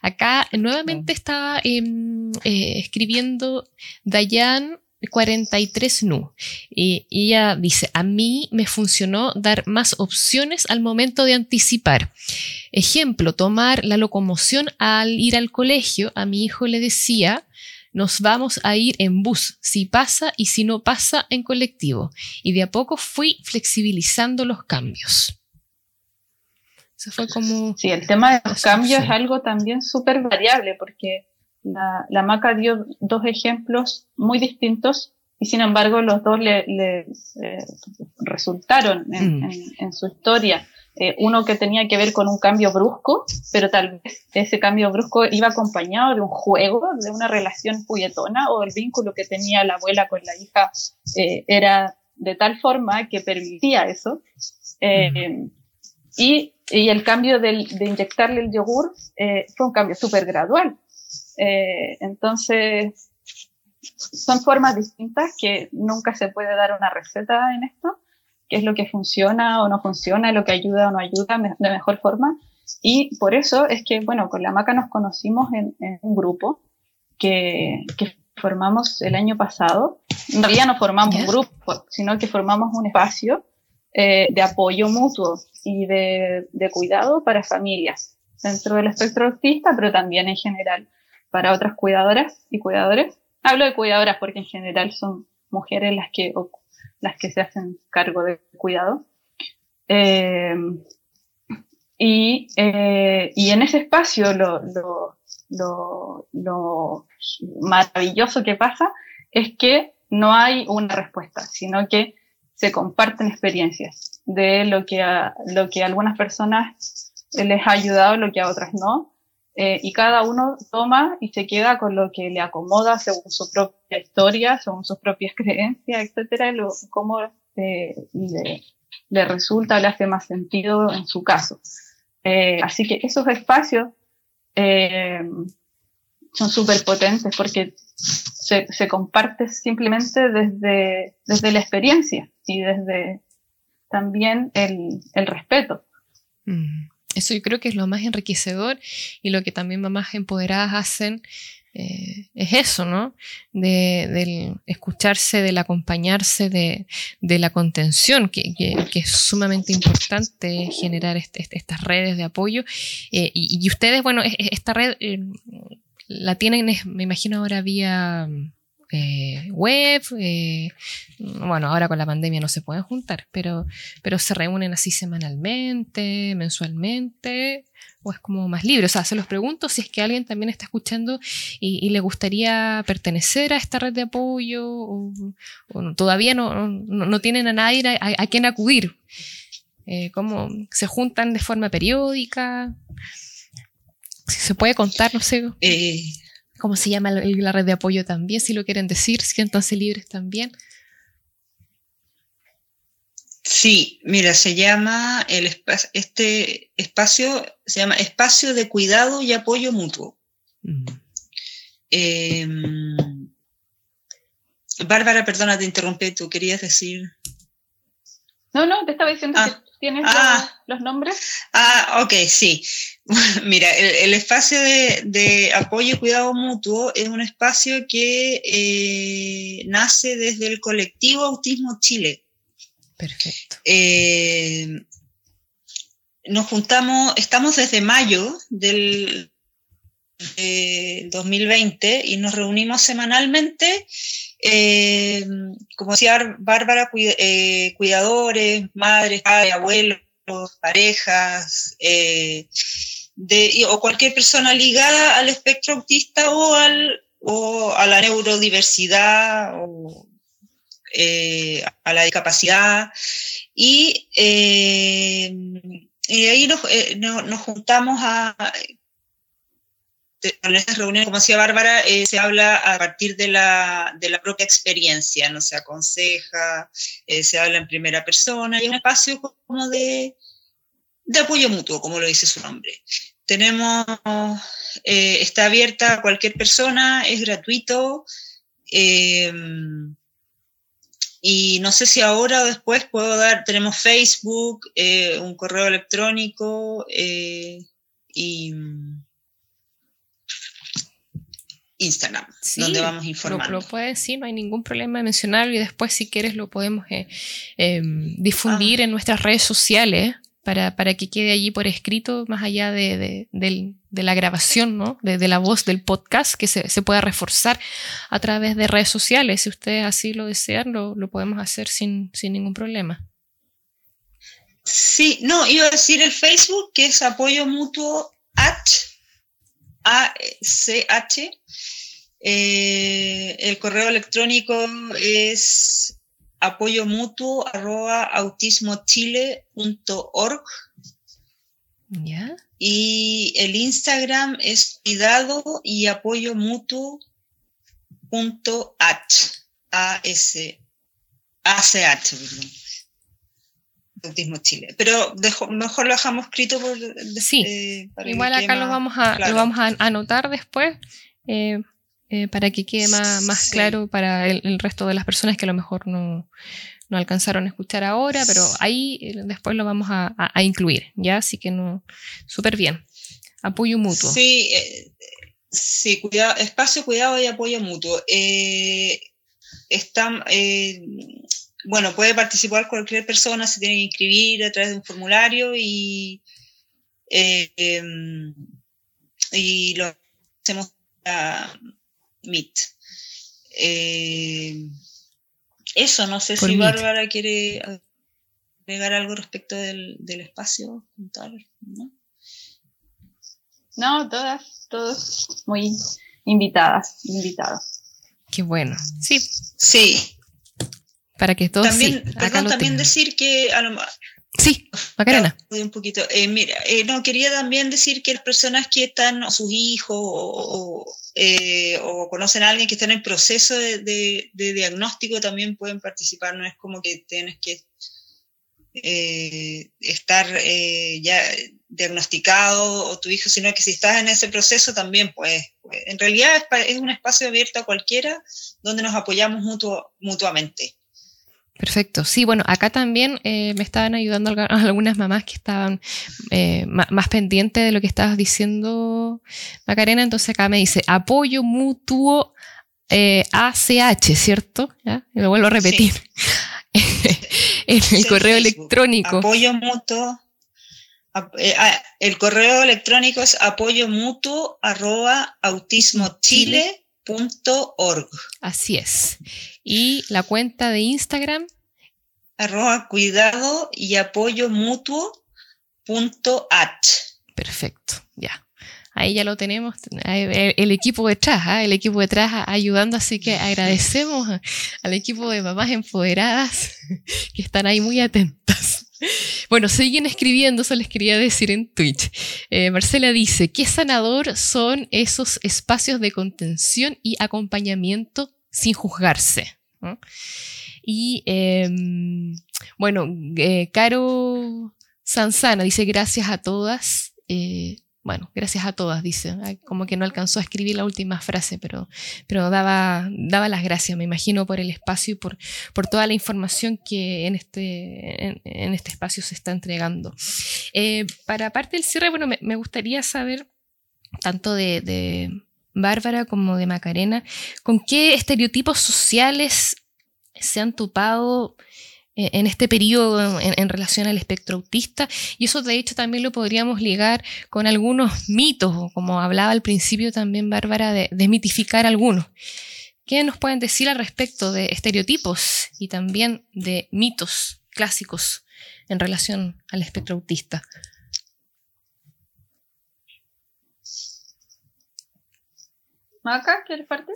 Acá nuevamente estaba em, escribiendo Dayan 43 NU. Y, ella dice, a mí me funcionó dar más opciones al momento de anticipar. Ejemplo, tomar la locomoción al ir al colegio. A mi hijo le decía, nos vamos a ir en bus, si pasa y si no pasa en colectivo. Y de a poco fui flexibilizando los cambios. Eso fue como... Sí, el tema de los cambios es algo también súper variable porque la, la, Maca dio dos ejemplos muy distintos y sin embargo los dos le, le eh, resultaron en, mm. en, su historia. Eh, uno que tenía que ver con un cambio brusco, pero tal vez ese cambio brusco iba acompañado de un juego, de una relación juguetona o el vínculo que tenía la abuela con la hija eh, era de tal forma que permitía eso. Mm. y, y, el cambio de, de inyectarle el yogur fue un cambio súper gradual eh, entonces, son formas distintas que nunca se puede dar una receta en esto, qué es lo que funciona o no funciona, lo que ayuda o no ayuda de mejor forma. Y por eso es que, bueno, con la maca nos conocimos en, un grupo que, formamos el año pasado. Todavía no formamos un grupo, sino que formamos un espacio eh, de apoyo mutuo y de, de cuidado para familias dentro del espectro autista, pero también en general para otras cuidadoras y cuidadores. Hablo de cuidadoras porque en general son mujeres las que, las que se hacen cargo del cuidado. Eh, y, eh, y, en ese espacio lo, lo, lo, lo, maravilloso que pasa es que no hay una respuesta, sino que se comparten experiencias de lo que a, lo que a algunas personas les ha ayudado, lo que a otras no, eh, y cada uno toma y se queda con lo que le acomoda según su propia historia, según sus propias creencias, etcétera, lo, cómo eh, le, resulta, le hace más sentido en su caso. Eh, así que esos espacios son súper potentes porque se, se comparte simplemente desde, desde la experiencia y desde también el, el respeto. Mm. Eso yo creo que es lo más enriquecedor y lo que también mamás empoderadas hacen eh, es eso, ¿no? De, del escucharse, del acompañarse, de, de la contención, que, que, es sumamente importante generar este, este, estas redes de apoyo. Eh, y, ustedes, bueno, esta red eh, la tienen, me imagino ahora vía eh, web. Eh, bueno, ahora con la pandemia no se pueden juntar, pero, pero se reúnen así semanalmente, mensualmente, o es como más libre. O sea, se los pregunto si es que alguien también está escuchando y, le gustaría pertenecer a esta red de apoyo, o, todavía no, no, tienen a nadie a, quien acudir. Eh, ¿Cómo se juntan de forma periódica? Si se puede contar, no sé. ¿Cómo se llama la red de apoyo también? Si lo quieren decir, siéntanse libres también. Sí, mira, se llama el este espacio se llama espacio de cuidado y apoyo mutuo. Em, Bárbara, perdona, te interrumpí, tú querías decir. No, no, te estaba diciendo ah. Tienes ah. los, nombres. Ah, ok, sí. Mira, el, espacio de, apoyo y cuidado mutuo es un espacio que eh, nace desde el colectivo Autismo Chile. Perfecto. Eh, nos juntamos, estamos desde mayo del 2020 y nos reunimos semanalmente eh, como decía Bárbara, eh, cuidadores, madres, padres, abuelos, parejas, eh, o cualquier persona ligada al espectro autista o, al, o a la neurodiversidad o a la discapacidad. Y, y ahí nos, nos juntamos a en estas reuniones, como decía Bárbara, eh, se habla a partir de la, propia experiencia, no se aconseja, eh, se habla en primera persona, y es un espacio como de, apoyo mutuo, como lo dice su nombre. Tenemos, eh, está abierta a cualquier persona, es gratuito. Y no sé si ahora o después puedo dar, tenemos Facebook, un correo electrónico y Instagram, donde vamos informando. Lo, lo puedes decir, no hay ningún problema de mencionarlo y después si quieres lo podemos em, difundir ah. en nuestras redes sociales para, para, que quede allí por escrito, más allá de, la grabación, ¿no? De, la voz del podcast, que se, se, pueda reforzar a través de redes sociales. Si ustedes así lo desean, lo, podemos hacer sin, sin, ningún problema. Sí, no, iba a decir el Facebook, que es apoyo mutuo H, A-C-H. Eh, el correo electrónico es apoyo mutuo arroba autismochile.org. Y el Instagram es cuidado y apoyo mutuo punto a s. Autismo Chile. Pero mejor lo dejamos escrito por, sí. Eh, igual acá lo vamos a lo vamos a anotar después eh, eh, para que quede más, más claro para el, resto de las personas que a lo mejor no, no alcanzaron a escuchar ahora, pero ahí eh, después lo vamos a, a, incluir, ¿ya? Así que no, súper bien. Apoyo mutuo. Sí, sí, cuidado, espacio, cuidado y apoyo mutuo. están, bueno, puede participar cualquier persona, se tiene que inscribir a través de un formulario y, em, y lo hacemos Meet. Eh, eso, no sé si Bárbara quiere agregar algo respecto del, espacio. ¿no? no, todas, todos muy invitadas, invitados. Qué bueno. Sí. Sí. Para que todos también, también decir que a lo, Sí, Macarena. Un poquito. Eh, mira, eh, no, quería también decir que las personas que están, o sus hijos, o, eh, conocen a alguien que está en el proceso de, diagnóstico, también pueden participar. No es como que tienes que estar ya diagnosticado o tu hijo, sino que si estás en ese proceso también, pues, pues en realidad es, es, un espacio abierto a cualquiera donde nos apoyamos mutuo, mutuamente. Perfecto. Sí, bueno, acá también eh, me estaban ayudando algunas mamás que estaban eh, más pendientes de lo que estabas diciendo, Macarena. Entonces acá me dice apoyo mutuo ACH, eh, ¿cierto? ¿Ya? lo vuelvo a repetir. en el correo electrónico. Apoyo mutuo. Ah, el correo electrónico es apoyo mutuo arroba autismochile.org. Así es. Y la cuenta de Instagram. Arroba cuidado y apoyo mutuo punto Perfecto, ya. Ahí ya lo tenemos, el equipo detrás, ¿ah? el equipo detrás ayudando, así que agradecemos al equipo de mamás empoderadas que están ahí muy atentas. Bueno, siguen escribiendo, eso les quería decir en Twitch. Eh, Marcela dice, qué sanador son esos espacios de contención y acompañamiento sin juzgarse. Y em, bueno, eh, Caro Sansana dice gracias a todas. Eh, bueno, gracias a todas, dice. Como que no alcanzó a escribir la última frase, pero, pero daba, daba las gracias, me imagino, por el espacio y por, por toda la información que en este, en, este espacio se está entregando. Eh, para parte del cierre, bueno, me, gustaría saber, tanto de Bárbara como de Macarena, ¿con qué estereotipos sociales se han topado en este periodo en, relación al espectro autista? Y eso de hecho también lo podríamos ligar con algunos mitos, como hablaba al principio también Bárbara, de desmitificar algunos. ¿Qué nos pueden decir al respecto de estereotipos y también de mitos clásicos en relación al espectro autista? ¿Maca, quieres parte?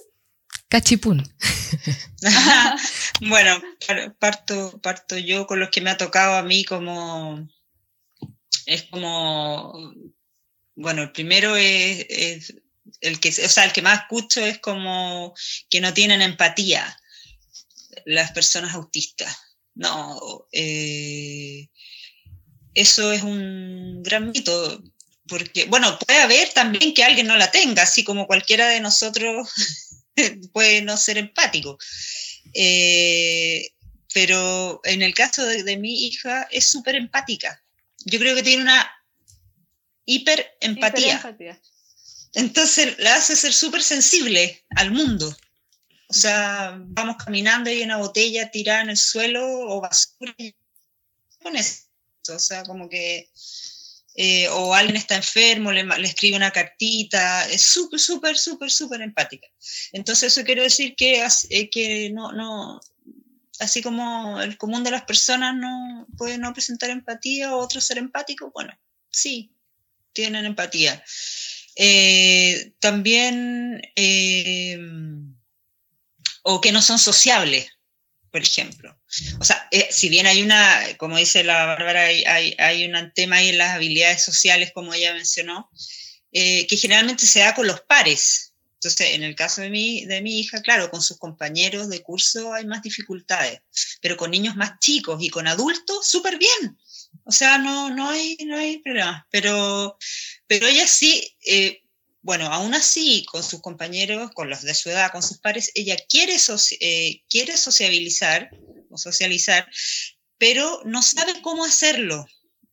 Cachipún. bueno, parto, parto yo con los que me ha tocado a mí como... Es como... Bueno, el primero es, el que, o sea, el que más escucho es como que no tienen empatía las personas autistas. No, eh, eso es un gran mito, porque, bueno, puede haber también que alguien no la tenga, así como cualquiera de nosotros puede no ser empático. Eh, pero en el caso de, mi hija es súper empática. Yo creo que tiene una hiperempatía. Entonces la hace ser súper sensible al mundo. O sea, vamos caminando y hay una botella tirada en el suelo o basura. Con eso. O sea, como que eh, o alguien está enfermo, le, escribe una cartita, es súper, súper, súper, súper empática. Entonces eso quiero decir que, eh, que no, no, así como el común de las personas no puede no presentar empatía o otros ser empáticos, bueno, sí, tienen empatía. Eh, también, o que no son sociables, por ejemplo. O sea, eh, si bien hay una, como dice la Bárbara, hay, hay, un tema ahí en las habilidades sociales, como ella mencionó, eh, que generalmente se da con los pares. Entonces, en el caso de mi, de mi hija, claro, con sus compañeros de curso hay más dificultades, pero con niños más chicos y con adultos, súper bien. O sea, no, no, hay, no hay problema. Pero, pero ella sí, eh, bueno, aún así, con sus compañeros, con los de su edad, con sus pares, ella quiere, eh, quiere sociabilizar o socializar, pero no sabe cómo hacerlo.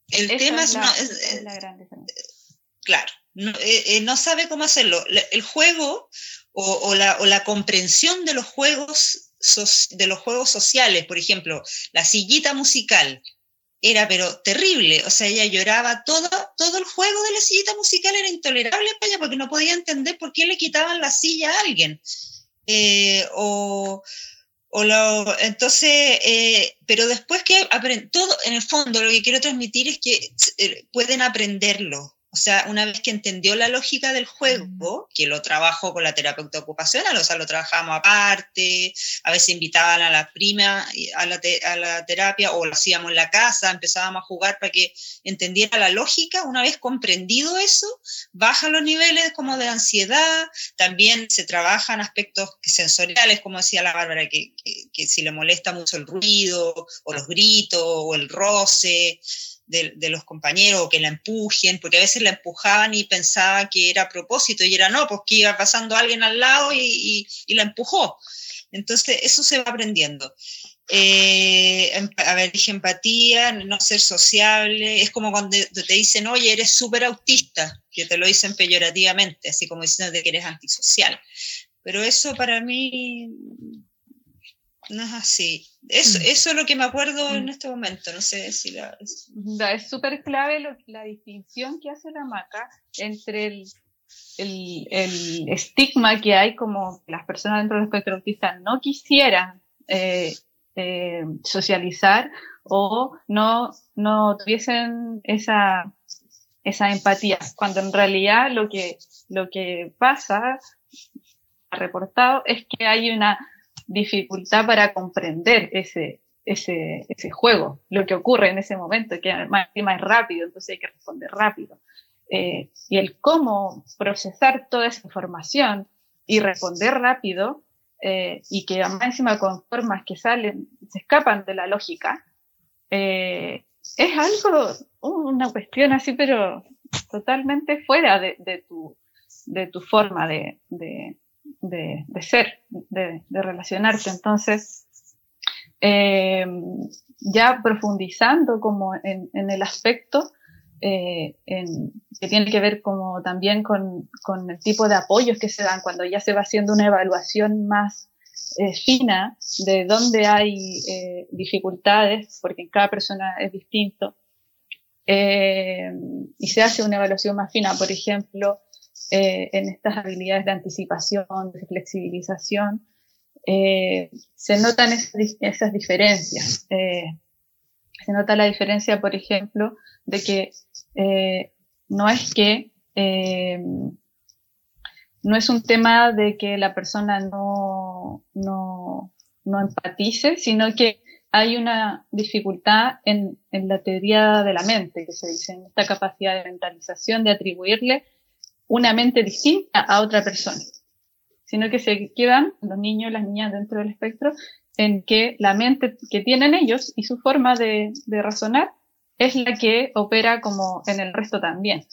El tema es, la, gran diferencia. Claro, eh, eh, no, sabe cómo hacerlo. El juego o, la, o la comprensión de los juegos de los juegos sociales, por ejemplo, la sillita musical, era pero terrible, o sea, ella lloraba, todo, todo el juego de la sillita musical era intolerable para ella porque no podía entender por qué le quitaban la silla a alguien. Eh, o, o lo, entonces, eh, pero después que aprenden, todo en el fondo lo que quiero transmitir es que eh, pueden aprenderlo, o sea, una vez que entendió la lógica del juego, que lo trabajó con la terapeuta ocupacional, o sea, lo trabajamos aparte, a veces invitaban a la prima a la, a la terapia o lo hacíamos en la casa, empezábamos a jugar para que entendiera la lógica. Una vez comprendido eso, baja los niveles como de ansiedad, también se trabajan aspectos sensoriales, como decía la Bárbara, que, que, que si le molesta mucho el ruido o los gritos o el roce de, los compañeros o que la empujen, porque a veces la empujaban y pensaba que era a propósito y era no, pues que iba pasando alguien al lado y, la empujó. Entonces, eso se va aprendiendo. Eh, em, a ver, dije empatía, no ser sociable, es como cuando te dicen, oye, eres súper autista, que te lo dicen peyorativamente, así como diciendo que eres antisocial. Pero eso para mí no es así. Eso, mm. eso es lo que me acuerdo en mm. este momento, no sé si la... Es súper clave la distinción que hace la maca entre el, el, estigma que hay como las personas dentro del espectro autista no quisieran eh, eh, socializar o no, no tuviesen esa, esa empatía, cuando en realidad lo que, lo que pasa, reportado, es que hay una dificultad para comprender ese, ese, ese juego, lo que ocurre en ese momento, que más, es rápido, entonces hay que responder rápido. Eh, y el cómo procesar toda esa información y responder rápido, eh, y que además encima con formas que salen, se escapan de la lógica, eh, es algo, una cuestión así, pero totalmente fuera de, de, tu, de tu forma de, de, ser, de, relacionarse. Entonces, eh, ya profundizando como en, el aspecto eh, que tiene que ver como también con, el tipo de apoyos que se dan cuando ya se va haciendo una evaluación más eh, fina de dónde hay dificultades, porque en cada persona es distinto, y se hace una evaluación más fina, por ejemplo, eh, en estas habilidades de anticipación, de flexibilización, eh, se notan esas, diferencias. Eh, se nota la diferencia, por ejemplo, de que no es que no es un tema de que la persona no, no, no empatice, sino que hay una dificultad en, en, la teoría de la mente, que se dice, en esta capacidad de mentalización, de atribuirle una mente distinta a otra persona, sino que se quedan los niños y las niñas dentro del espectro en que la mente que tienen ellos y su forma de, razonar es la que opera como en el resto también.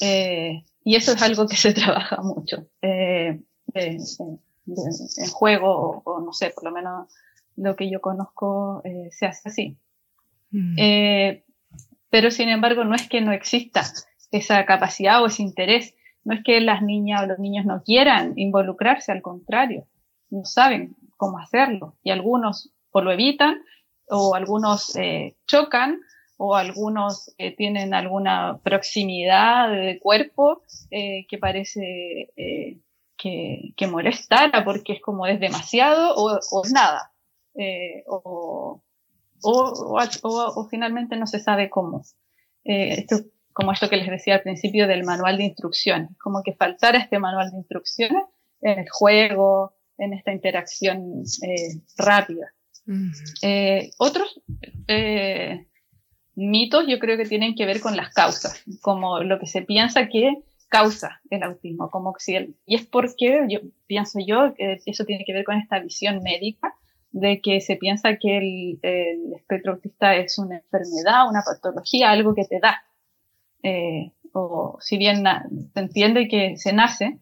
Eh, y eso es algo que se trabaja mucho eh, en juego, o, no sé, por lo menos lo que yo conozco eh, se hace así. Mm. pero sin embargo, no es que no exista esa capacidad o ese interés, no es que las niñas o los niños no quieran involucrarse, al contrario, no saben cómo hacerlo y algunos o lo evitan o algunos chocan o algunos eh, tienen alguna proximidad de cuerpo eh, que parece eh, que, que, molestara porque es como es demasiado o, o nada. O, o, o, finalmente no se sabe cómo. esto, como esto que les decía al principio del manual de instrucciones, como que faltara este manual de instrucciones en el juego, en esta interacción rápida. otros mitos yo creo que tienen que ver con las causas, como lo que se piensa que causa el autismo, como si y es porque yo pienso yo que eso tiene que ver con esta visión médica de que se piensa que el, espectro autista es una enfermedad, una patología, algo que te da. Eh, o si bien se entiende que se nace,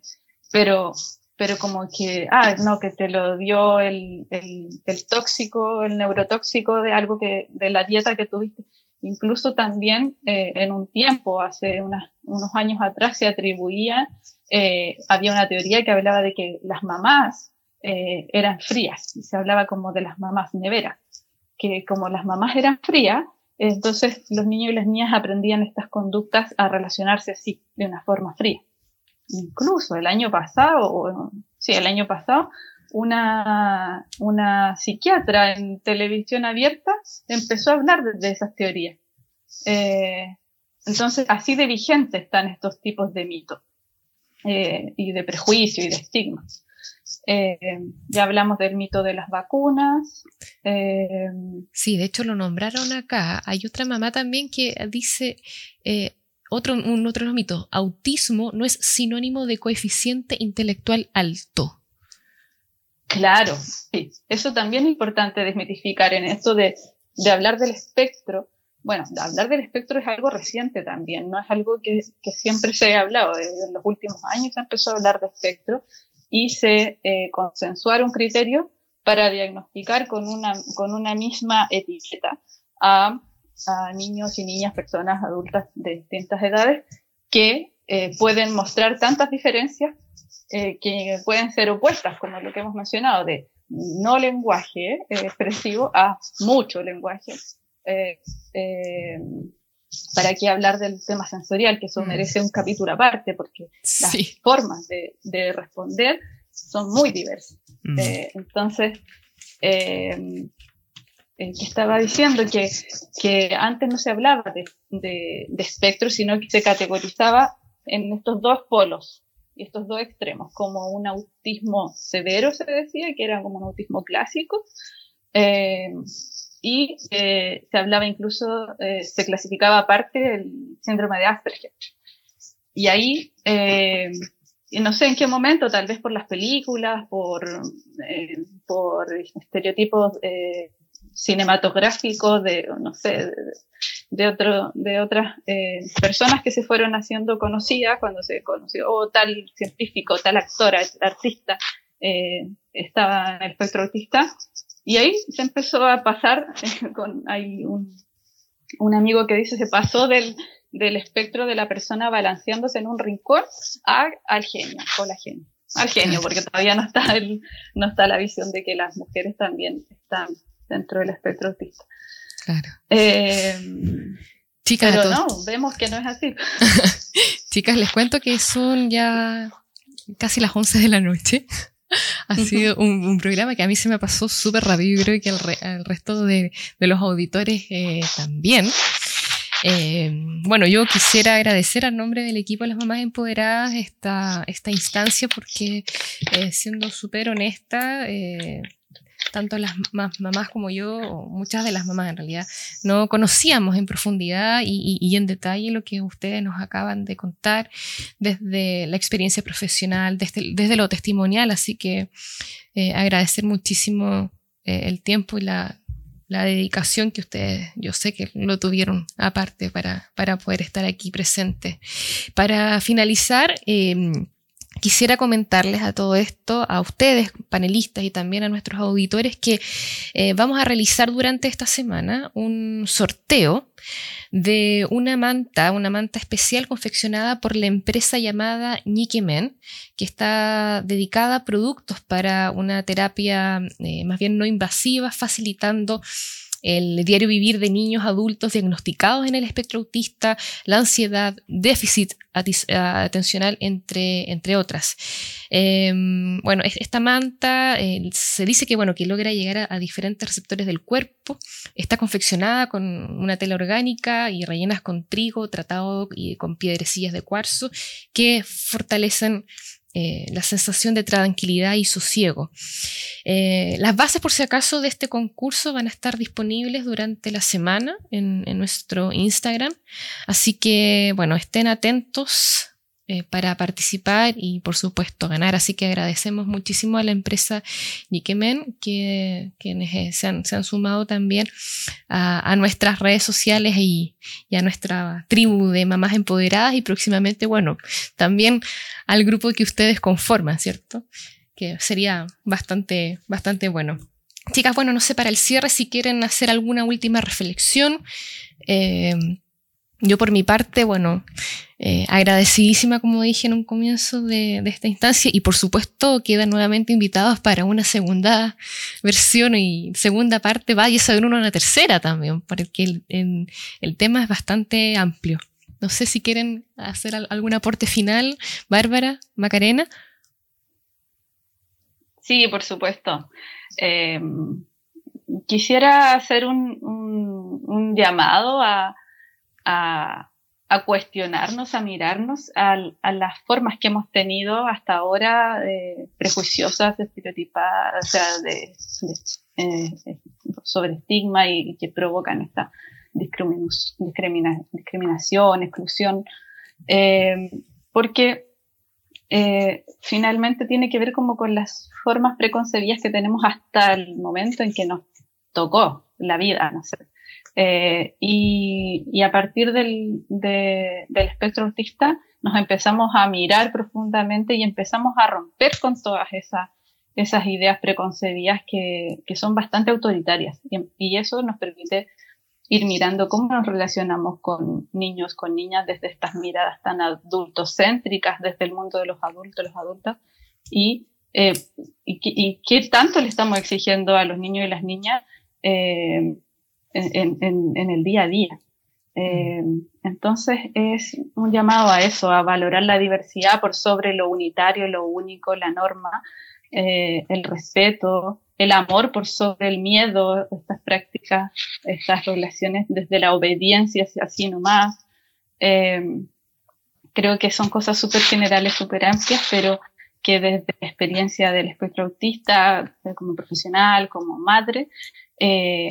pero, pero como que, ah, no, que te lo dio el, el, el tóxico, el neurotóxico de algo que, de la dieta que tuviste. Incluso también eh, en un tiempo, hace unos años atrás, se atribuía, eh, había una teoría que hablaba de que las mamás eh, eran frías, y se hablaba como de las mamás neveras, que como las mamás eran frías, entonces los niños y las niñas aprendían estas conductas a relacionarse así, de una forma fría. Incluso el año pasado, sí, el año pasado, una, una psiquiatra en televisión abierta empezó a hablar de, esas teorías. Eh, entonces, así de vigentes están estos tipos de mitos eh, y de prejuicio y de estigmas. Eh, ya hablamos del mito de las vacunas. sí, de hecho lo nombraron acá. Hay otra mamá también que dice otro, un otro mito, autismo no es sinónimo de coeficiente intelectual alto. Claro, sí. Eso también es importante desmitificar en esto de, de hablar del espectro. Bueno, hablar del espectro es algo reciente también, no es algo que, que siempre se ha hablado. En los últimos años se empezó a hablar de espectro y se eh, consensuar un criterio para diagnosticar con una, con una misma etiqueta a, a niños y niñas, personas adultas de distintas edades que eh, pueden mostrar tantas diferencias eh, que pueden ser opuestas, como lo que hemos mencionado, de no lenguaje eh, expresivo a mucho lenguaje. Eh, ¿Para qué hablar del tema sensorial? Que eso mm. merece un capítulo aparte, porque las formas de, de, responder son muy diversas. Mm. entonces, que estaba diciendo que, que antes no se hablaba de, de, de espectro, sino que se categorizaba en estos dos polos, y estos dos extremos, como un autismo severo, se decía, que era como un autismo clásico, eh, y eh, se hablaba incluso, eh, se clasificaba aparte el síndrome de Asperger. Y ahí, no sé en qué momento, tal vez por las películas, por, por estereotipos cinematográficos de, no sé, de, otro, de otras eh, personas que se fueron haciendo conocidas cuando se conoció, o tal científico, tal actora, artista, eh, estaba en el espectro autista. Y ahí se empezó a pasar, con, hay un, un amigo que dice, se pasó del, del espectro de la persona balanceándose en un rincón a, al genio, o la genio. Al genio, porque todavía no está, el, no está la visión de que las mujeres también están dentro del espectro autista. Claro. Eh, Chicas, pero no, vemos que no es así. Chicas, les cuento que son ya casi las 11 de la noche. Ha sido un, programa que a mí se me pasó súper rápido y creo que al, resto de, los auditores eh, también. Eh, bueno, yo quisiera agradecer al nombre del equipo de las mamás empoderadas esta, esta instancia porque siendo súper honesta, tanto las mamás como yo, o muchas de las mamás en realidad, no conocíamos en profundidad y, en detalle lo que ustedes nos acaban de contar desde la experiencia profesional, desde, lo testimonial, así que eh, agradecer muchísimo eh, el tiempo y la, dedicación que ustedes, yo sé que lo tuvieron aparte para, para poder estar aquí presente. Para finalizar, em, Quisiera comentarles a todo esto, a ustedes, panelistas y también a nuestros auditores, que eh, vamos a realizar durante esta semana un sorteo de una manta, una manta especial confeccionada por la empresa llamada Men, que está dedicada a productos para una terapia eh, más bien no invasiva, facilitando el diario vivir de niños adultos diagnosticados en el espectro autista, la ansiedad, déficit atencional, entre, entre otras. Em, bueno, esta manta eh, se dice que, bueno, que logra llegar a, diferentes receptores del cuerpo, está confeccionada con una tela orgánica y rellenas con trigo tratado y con piedrecillas de cuarzo que fortalecen eh, la sensación de tranquilidad y sosiego. Eh, las bases, por si acaso, de este concurso van a estar disponibles durante la semana en, nuestro Instagram. Así que, bueno, estén atentos eh, para participar y por supuesto ganar. Así que agradecemos muchísimo a la empresa Nikemen que quienes se han, sumado también a, nuestras redes sociales y, a nuestra tribu de mamás empoderadas y próximamente, bueno, también al grupo que ustedes conforman, ¿cierto? Que sería bastante, bastante bueno. Chicas, bueno, no sé, para el cierre, si quieren hacer alguna última reflexión. Eh, yo por mi parte, bueno, eh, agradecidísima, como dije en un comienzo de, esta instancia, y por supuesto quedan nuevamente invitados para una segunda versión y segunda parte, vaya a saber una tercera también, porque el, el, tema es bastante amplio. No sé si quieren hacer algún aporte final, Bárbara, Macarena. Sí, por supuesto. Eh, quisiera hacer un, un llamado a a, cuestionarnos, a mirarnos a, las formas que hemos tenido hasta ahora de prejuiciosas, estereotipadas, o sea, de, eh, sobre estigma y, que provocan esta discriminación, exclusión, eh, porque eh, finalmente tiene que ver como con las formas preconcebidas que tenemos hasta el momento en que nos tocó la vida, no sé. Eh, y, a partir del, espectro autista nos empezamos a mirar profundamente y empezamos a romper con todas esas, esas ideas preconcebidas que, son bastante autoritarias. Y, eso nos permite ir mirando cómo nos relacionamos con niños, con niñas, desde estas miradas tan adultocéntricas, desde el mundo de los adultos, los adultos, y, eh, y, qué tanto le estamos exigiendo a los niños y las niñas eh, en, el día a día. Eh, entonces es un llamado a eso, a valorar la diversidad por sobre lo unitario, lo único, la norma, eh, el respeto, el amor por sobre el miedo, estas prácticas, estas relaciones desde la obediencia así nomás. Eh, creo que son cosas súper generales, súper amplias, pero que desde la experiencia del espectro autista, como profesional, como madre, eh,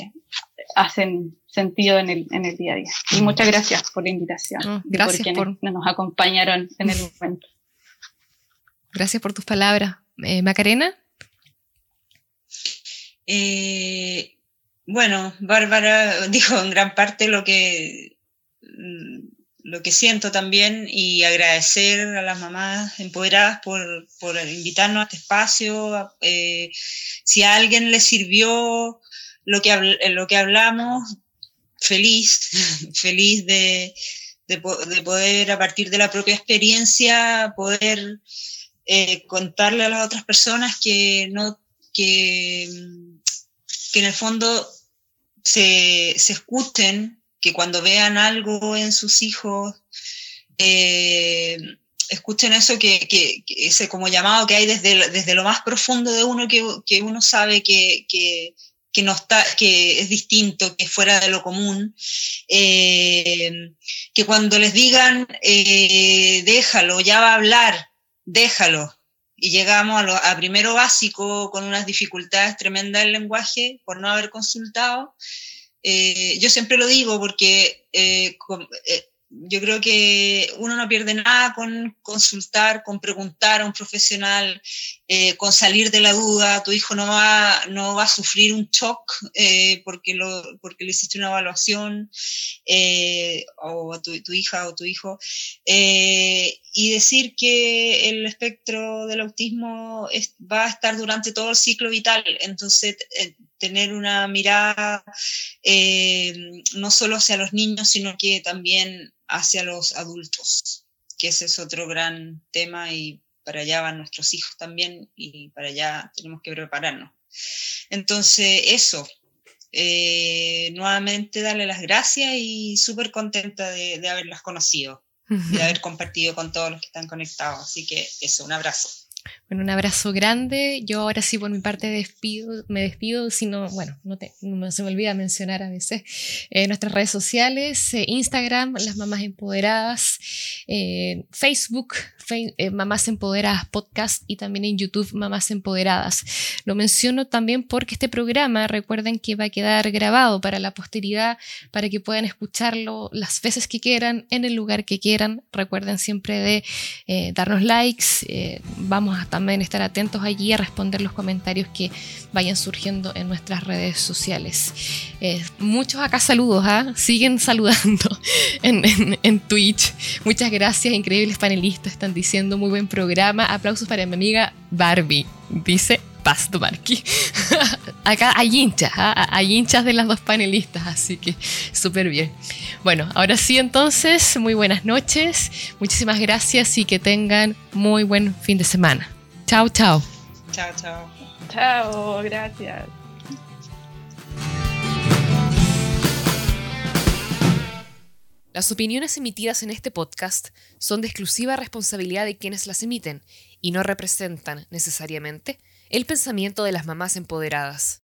hacen sentido en el, en el día a día. Y muchas gracias por la invitación. Mm, gracias por nos acompañaron en el momento. Gracias por tus palabras. Eh, Macarena. Eh, bueno, Bárbara dijo en gran parte lo que, mm, lo que siento también y agradecer a las mamás empoderadas por, por invitarnos a este espacio. Eh, si a alguien le sirvió lo que, lo que hablamos, feliz, feliz de, de, poder a partir de la propia experiencia poder eh, contarle a las otras personas que no que, que en el fondo se, se, escuchen, que cuando vean algo en sus hijos, eh, escuchen eso que, que, ese como llamado que hay desde, desde lo más profundo de uno que, que uno sabe que, que, no está, que es distinto, que es fuera de lo común, eh, que cuando les digan, eh, déjalo, ya va a hablar, déjalo, y llegamos a, lo, a primero básico con unas dificultades tremendas del lenguaje por no haber consultado, eh, yo siempre lo digo porque yo creo que uno no pierde nada con consultar, con preguntar a un profesional, eh, con salir de la duda. Tu hijo no va, no va a sufrir un shock eh, porque, lo, porque le hiciste una evaluación, eh, o a tu, hija o tu hijo. y decir que el espectro del autismo va a estar durante todo el ciclo vital. Entonces, tener una mirada no solo hacia los niños, sino que también hacia los adultos, que ese es otro gran tema y para allá van nuestros hijos también y para allá tenemos que prepararnos. Entonces, eso, eh, nuevamente darle las gracias y súper contenta de, de haberlas conocido, de haber compartido con todos los que están conectados. Así que eso, un abrazo. Bueno, un abrazo grande. Yo ahora sí por mi parte despido, me despido, sino, bueno, no, se me olvida mencionar a veces eh, nuestras redes sociales, eh, Instagram, Las Mamás Empoderadas, eh, Facebook, Mamás Empoderadas Podcast y también en YouTube Mamás Empoderadas. Lo menciono también porque este programa, recuerden que va a quedar grabado para la posteridad, para que puedan escucharlo las veces que quieran, en el lugar que quieran. Recuerden siempre de darnos likes, eh, vamos también estar atentos allí a responder los comentarios que vayan surgiendo en nuestras redes sociales. muchos acá saludos, ¿ah? siguen saludando en, en Twitch. Muchas gracias, increíbles panelistas, están diciendo muy buen programa. Aplausos para mi amiga Barbie. Dice Pasto Marqui. Acá hay hinchas, ¿ah? hay hinchas de las dos panelistas, así que súper bien. Bueno, ahora sí entonces, muy buenas noches, muchísimas gracias y que tengan muy buen fin de semana. Chao, chao. Chao, chao. Chao, gracias. Las opiniones emitidas en este podcast son de exclusiva responsabilidad de quienes las emiten y no representan, necesariamente, el pensamiento de las mamás empoderadas.